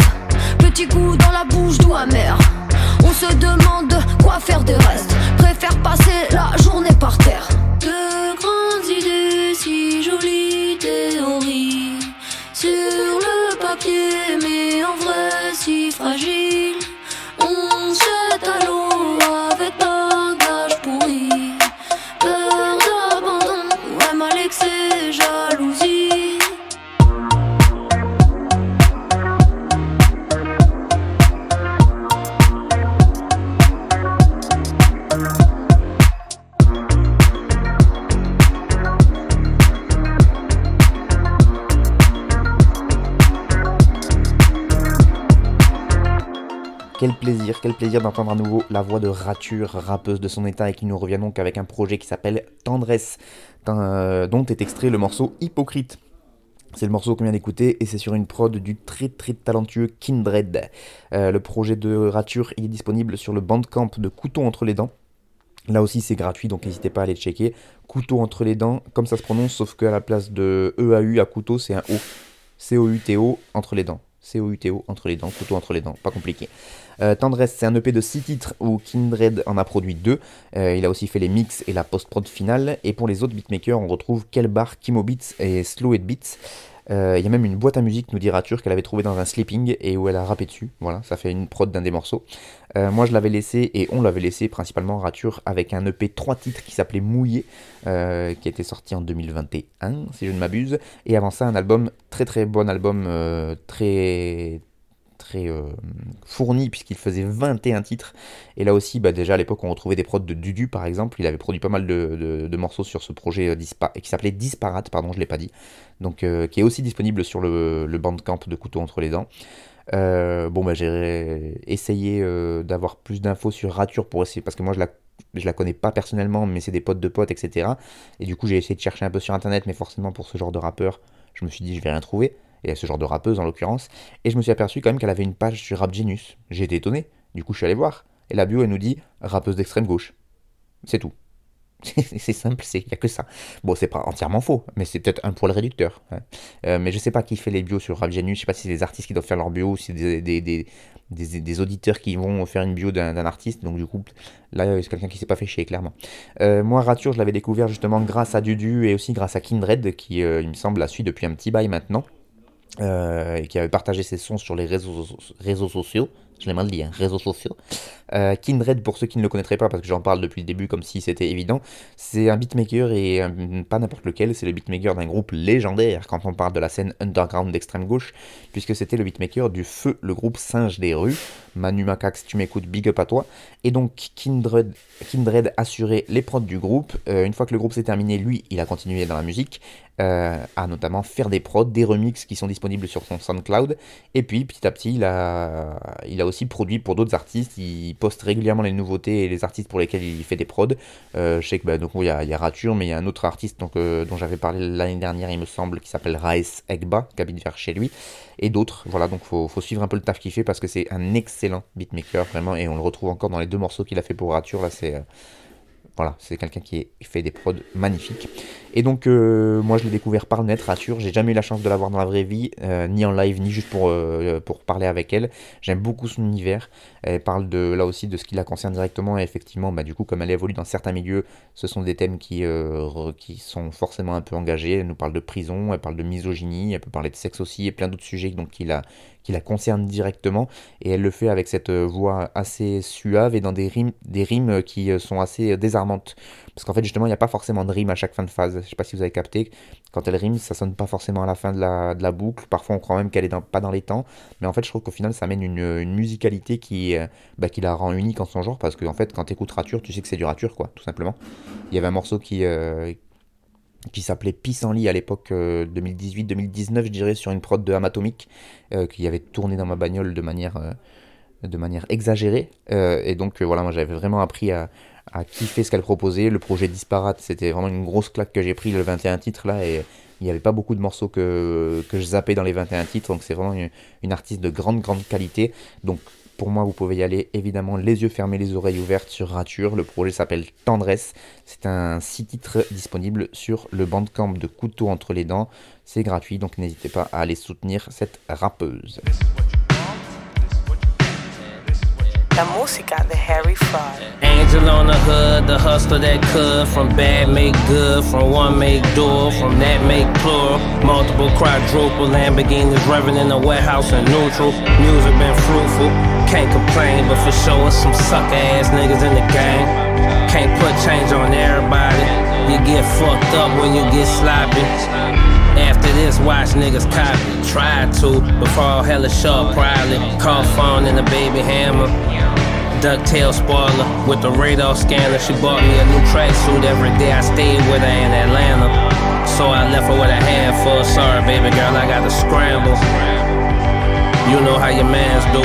K: Petit coup dans la bouche, doux amer. On se demande quoi faire des restes. Préfère passer la journée par terre. De grandes idées si jolies théories sur le papier, mais en vrai si fragile.
A: Quel plaisir d'entendre à nouveau la voix de Rature, rappeuse de son état et qui nous revient donc avec un projet qui s'appelle Tendresse, euh, dont est extrait le morceau Hypocrite. C'est le morceau qu'on vient d'écouter et c'est sur une prod du très très talentueux Kindred. Euh, le projet de Rature est disponible sur le Bandcamp de Couteau entre les dents. Là aussi c'est gratuit donc n'hésitez pas à aller checker. Couteau entre les dents, comme ça se prononce, sauf qu'à la place de EAU à couteau c'est un O. C-O-U-T-O entre les dents. C-O-U-T-O entre les dents, couteau entre les dents, pas compliqué. Euh, Tendresse, c'est un EP de 6 titres où Kindred en a produit 2. Euh, il a aussi fait les mix et la post-prod finale. Et pour les autres beatmakers, on retrouve Kelbar, Kimo Beats et Slow It Beats. Euh, il y a même une boîte à musique, nous dit Rature, qu'elle avait trouvé dans un sleeping et où elle a rappé dessus. Voilà, ça fait une prod d'un des morceaux. moi, je l'avais laissé et on l'avait laissé principalement Rature avec un EP 3 titres qui s'appelait Mouillé, qui été sorti en 2021, si je ne m'abuse. Et avant ça, un album, très très bon album, très très euh, fourni puisqu'il faisait 21 titres. Et là aussi, bah, déjà à l'époque, on retrouvait des prods de Dudu par exemple. Il avait produit pas mal de, morceaux sur ce projet euh, qui s'appelait Disparate, pardon, je l'ai pas dit. Donc, euh, qui est aussi disponible sur le, le bandcamp de Couteau entre les dents. bon, bah, j'ai essayé d'avoir plus d'infos sur Rature pour essayer, parce que moi je la, je la connais pas personnellement, mais c'est des potes de potes, etc. Et du coup, j'ai essayé de chercher un peu sur internet, mais forcément pour ce genre de rappeur, je me suis dit je vais rien trouver et ce genre de rappeuse en l'occurrence, et je me suis aperçu quand même qu'elle avait une page sur Rap Genius. J'ai été étonné, du coup je suis allé voir, et la bio elle nous dit rappeuse d'extrême gauche. C'est tout. c'est simple, il n'y a que ça. Bon, c'est pas entièrement faux, mais c'est peut-être un poil réducteur. Hein. Euh, mais je sais pas qui fait les bios sur Rap Genius, je sais pas si c'est des artistes qui doivent faire leur bio, ou si c'est des, des, auditeurs qui vont faire une bio d'un artiste, donc du coup, là, c'est quelqu'un qui s'est pas fait chier, clairement. Euh, moi, Rature, je l'avais découvert justement grâce à Dudu et aussi grâce à Kindred, qui, euh, il me semble, la suit depuis un petit bail maintenant. Euh, qui avait partagé ses sons sur les réseaux, sociaux je l'ai mal dit, hein, réseaux sociaux. Euh, Kindred, pour ceux qui ne le connaîtraient pas, parce que j'en parle depuis le début comme si c'était évident, c'est un beatmaker et pas n'importe lequel, c'est le beatmaker d'un groupe légendaire quand on parle de la scène underground d'extrême gauche, puisque c'était le beatmaker du Feu, le groupe Singe des rues. Manu Macax, tu m'écoutes, big up à toi. Et donc Kindred, Kindred assurait les prods du groupe. Euh, une fois que le groupe s'est terminé, lui, il a continué dans la musique, euh, à notamment faire des prods, des remixes qui sont disponibles sur son SoundCloud. Et puis petit à petit, il a, il a aussi produit pour d'autres artistes. Il poste régulièrement les nouveautés et les artistes pour lesquels il fait des prods. Euh, je sais que bah, donc, il, y a, Rature, mais il y a un autre artiste dont j'avais parlé l'année dernière, il me semble, qui s'appelle Raes Egba, qui habite vers chez lui. Et d'autres. Voilà, donc faut, faut suivre un peu le taf qu'il fait parce que c'est un excellent beatmaker, vraiment. Et on le retrouve encore dans les deux morceaux qu'il a fait pour Rature. Là, c'est. Euh, voilà, c'est quelqu'un qui fait des prods magnifiques. Et donc, euh, moi, je l'ai découvert par le net, rassure. J'ai jamais eu la chance de la voir dans la vraie vie, euh, ni en live, ni juste pour, euh, pour parler avec elle. J'aime beaucoup son univers. Elle parle de, là aussi de ce qui la concerne directement. Et effectivement, bah, du coup, comme elle évolue dans certains milieux, ce sont des thèmes qui, qui sont forcément un peu engagés. Elle nous parle de prison, elle parle de misogynie, elle peut parler de sexe aussi, et plein d'autres sujets donc, qui, la, qui la concernent directement. Et elle le fait avec cette voix assez suave et dans des rimes, des rimes qui sont assez désarmantes. Parce qu'en fait, justement, il n'y a pas forcément de rime à chaque fin de phase. Je sais pas si vous avez capté. Quand elle rime, ça sonne pas forcément à la fin de la, boucle. Parfois, on croit même qu'elle est pas dans les temps. Mais en fait, je trouve qu'au final, ça amène une, musicalité qui, euh, bah, qui la rend unique en son genre. Parce qu'en fait, quand tu écoutes Rature, tu sais que c'est du Rature, quoi, tout simplement. Il y avait un morceau qui. Euh, qui s'appelait Pissenlit à l'époque 2018-2019, euh, je dirais, sur une prod de Amatomic, qui avait tourné dans ma bagnole de manière, de manière exagérée. et donc voilà, moi j'avais vraiment appris à, à kiffer ce qu'elle proposait. Le projet Disparate, c'était vraiment une grosse claque que j'ai pris, le 21 titres là, et il n'y avait pas beaucoup de morceaux que, je zappais dans les 21 titres, donc c'est vraiment une, artiste de grande, grande qualité. Donc pour moi, vous pouvez y aller évidemment les yeux fermés, les oreilles ouvertes sur Rature. Le projet s'appelle Tendresse. C'est un 6 titres disponible sur le bandcamp de Couteau entre les dents. C'est gratuit, donc n'hésitez pas à aller soutenir cette rappeuse.
L: La música de Harry Fraud.
M: Angel on the hood, the hustler that could. From bad make good, from one make dual, from that make plural. Multiple quadruple Lamborghinis revving in the warehouse in neutral. Music been fruitful, can't complain, but for sure some sucker ass niggas in the game. Can't put change on everybody. You get fucked up when you get sloppy. After this, watch niggas copy. Try to, before hella sharp, probably. Call phone and a baby hammer. Ducktail spoiler with the radar scanner. She bought me a new tracksuit every day. I stayed with her in Atlanta. So I left her with a handful. Sorry, baby girl, I got to scramble. You know how your mans do.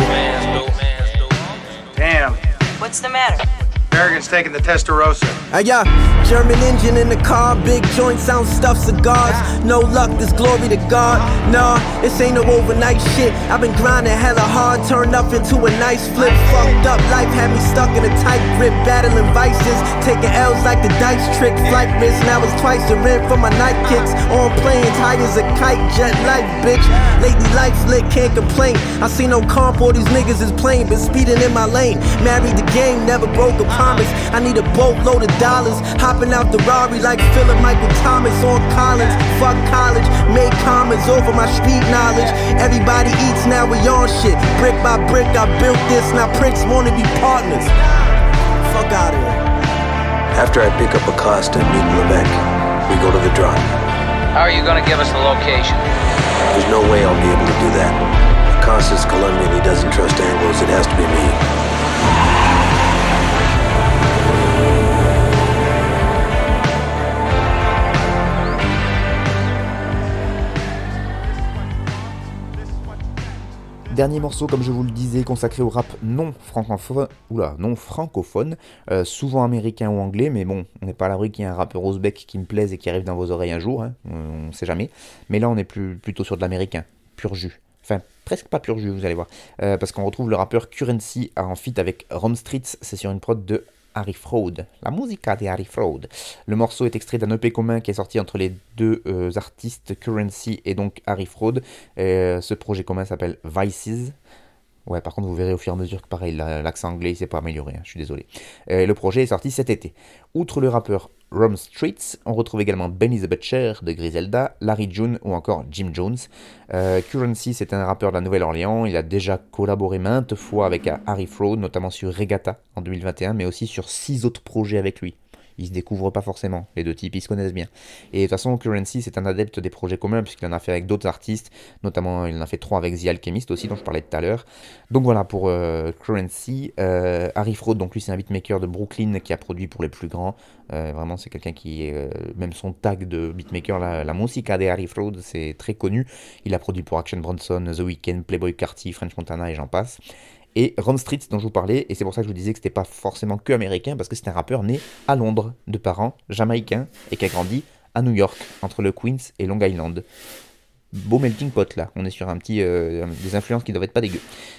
M: Damn.
L: What's the matter?
N: American's taking the Testarossa.
O: I got German engine in the car, big joint sound stuff cigars. No luck, this glory to God. Nah, this ain't no overnight shit. I've been grinding hella hard, turned up into a nice flip. Fucked up life had me stuck in a tight grip, battling vices. Taking L's like the dice trick. Flight risk, now it's twice the rent for my night kicks. On planes, high as a kite, jet life, bitch. Lately life's lit, can't complain. I see no comp, all these niggas is plain, been speeding in my lane. Married the game, never broke a promise. I need a boatload of dollars. Hopping out the Rari like Philip Michael Thomas on Collins. Fuck college, made comments over my street knowledge. Everybody eats, now we on shit. Brick by brick, I built this. Now pricks wanna be partners. Fuck out of here.
P: After I pick up Acosta and meet Lebec, we go to the drop.
Q: How are you gonna give us the location?
P: There's no way I'll be able to do that. Acosta's Colombian, he doesn't trust Anglos, it has to be me.
A: Dernier morceau, comme je vous le disais, consacré au rap non francophone, non francophone, euh, souvent américain ou anglais, mais bon, on n'est pas à l'abri qu'il y ait un rappeur ouzbek qui me plaise et qui arrive dans vos oreilles un jour, hein, on ne sait jamais. Mais là, on est plutôt sur de l'américain, pur jus. Enfin, presque pas pur jus, vous allez voir. Euh, parce qu'on retrouve le rappeur Currency en feat avec Rom Streets, c'est sur une prod de Harry Fraud, la musica de Harry Fraud. Le morceau est extrait d'un EP commun qui est sorti entre les deux euh, artistes Currency et donc Harry Fraud. Euh, ce projet commun s'appelle Vices. Ouais, par contre, vous verrez au fur et à mesure que pareil, l'accent anglais, s'est pas amélioré, hein, je suis désolé. Le projet est sorti cet été. Outre le rappeur Rom Streets, on retrouve également Benny the Butcher de Griselda, Larry June ou encore Jim Jones. Euh, Currency, c'est un rappeur de la Nouvelle-Orléans. Il a déjà collaboré maintes fois avec Harry Fraud, notamment sur Regatta en 2021, mais aussi sur six autres projets avec lui ils se découvrent pas forcément. Les deux types, ils se connaissent bien. Et de toute façon, Currency, c'est un adepte des projets communs, puisqu'il en a fait avec d'autres artistes, notamment il en a fait trois avec The Alchemist aussi, dont je parlais tout à l'heure. Donc voilà pour euh, Currency. Euh, Harry Fraud, donc lui, c'est un beatmaker de Brooklyn qui a produit pour les plus grands. Euh, vraiment, c'est quelqu'un qui, est, même son tag de beatmaker, la, la musica de Harry Fraud, c'est très connu. Il a produit pour Action Bronson, The Weeknd, Playboy Carty, French Montana et j'en passe et Ron Street dont je vous parlais, et c'est pour ça que je vous disais que c'était pas forcément que américain, parce que c'est un rappeur né à Londres, de parents jamaïcains, et qui a grandi à New York, entre le Queens et Long Island. Beau melting pot là, on est sur un petit euh, des influences qui doivent être pas dégueu.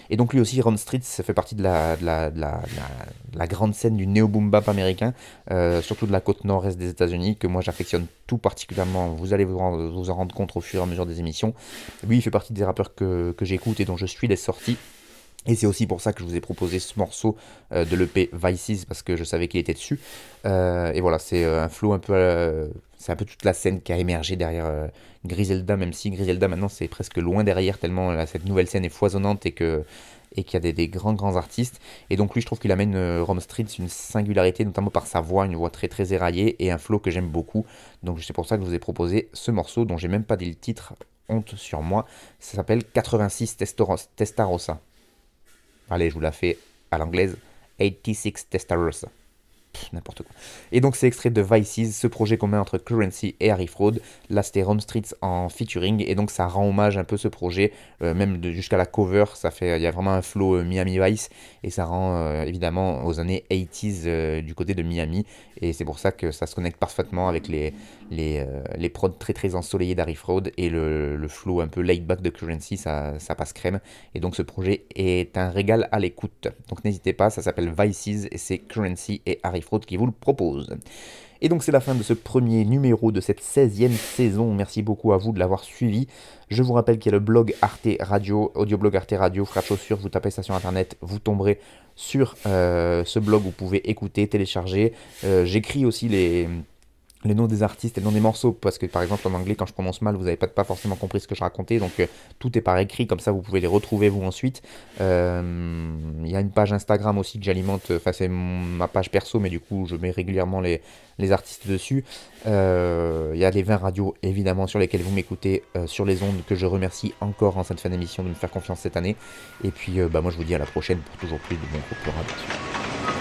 A: Et donc lui aussi, Ron Street, fait partie de la, de la, de la, grande scène du néo boom bap américain, euh, surtout de la côte nord-est des États-Unis, que moi j'affectionne tout particulièrement. Vous allez vous, vous en rendre compte au fur et à mesure des émissions. Lui, il fait partie des rappeurs que, que j'écoute et dont je suis les sorties. Et c'est aussi pour ça que je vous ai proposé ce morceau euh, de l'EP Vices, parce que je savais qu'il était dessus. Euh, et voilà, c'est euh, un flow un peu... C'est un peu toute la scène qui a émergé derrière Griselda, même si Griselda maintenant c'est presque loin derrière, tellement cette nouvelle scène est foisonnante et que et qu'il y a des, des, grands grands artistes. Et donc lui, je trouve qu'il amène Rome Street une singularité, notamment par sa voix, une voix très très éraillée et un flow que j'aime beaucoup. Donc c'est pour ça que je vous ai proposé ce morceau dont j'ai même pas dit le titre, honte sur moi. Ça s'appelle 86 Testarossa. Allez, je vous la fais à l'anglaise. 86 Testarossa. N'importe quoi. Et donc c'est extrait de Vices, ce projet commun entre Currency et Harry Fraud. Là c'était Ron Streets en featuring et donc ça rend hommage un peu ce projet, euh, même jusqu'à la cover, ça fait, il y a vraiment un flow euh, Miami Vice et ça rend euh, évidemment aux années 80s euh, du côté de Miami et c'est pour ça que ça se connecte parfaitement avec les, les prods très très ensoleillés d'Harry Fraud et le, le, flow un peu laid back de Currency, ça, ça passe crème et donc ce projet est un régal à l'écoute. Donc n'hésitez pas, ça s'appelle Vices et c'est Currency et Harry Fraud qui vous le propose. Et donc c'est la fin de ce premier numéro de cette 16e saison. Merci beaucoup à vous de l'avoir suivi. Je vous rappelle qu'il y a le blog Arte Radio, audioblog Arte Radio, frère chaussures, vous tapez ça sur internet, vous tomberez sur euh, ce blog, vous pouvez écouter, télécharger. Euh, J'écris aussi les les noms des artistes et les noms des morceaux, parce que par exemple en anglais, quand je prononce mal, vous n'avez pas, forcément compris ce que je racontais, donc euh, tout est par écrit, comme ça vous pouvez les retrouver vous ensuite. Il euh, y a une page Instagram aussi que j'alimente, enfin c'est ma page perso, mais du coup je mets régulièrement les, les artistes dessus. Il euh, y a les 20 radios évidemment sur lesquelles vous m'écoutez sur les ondes, que je remercie encore en cette fin d'émission de me faire confiance cette année. Et puis bah, moi je vous dis à la prochaine pour toujours plus de bon groupe rap.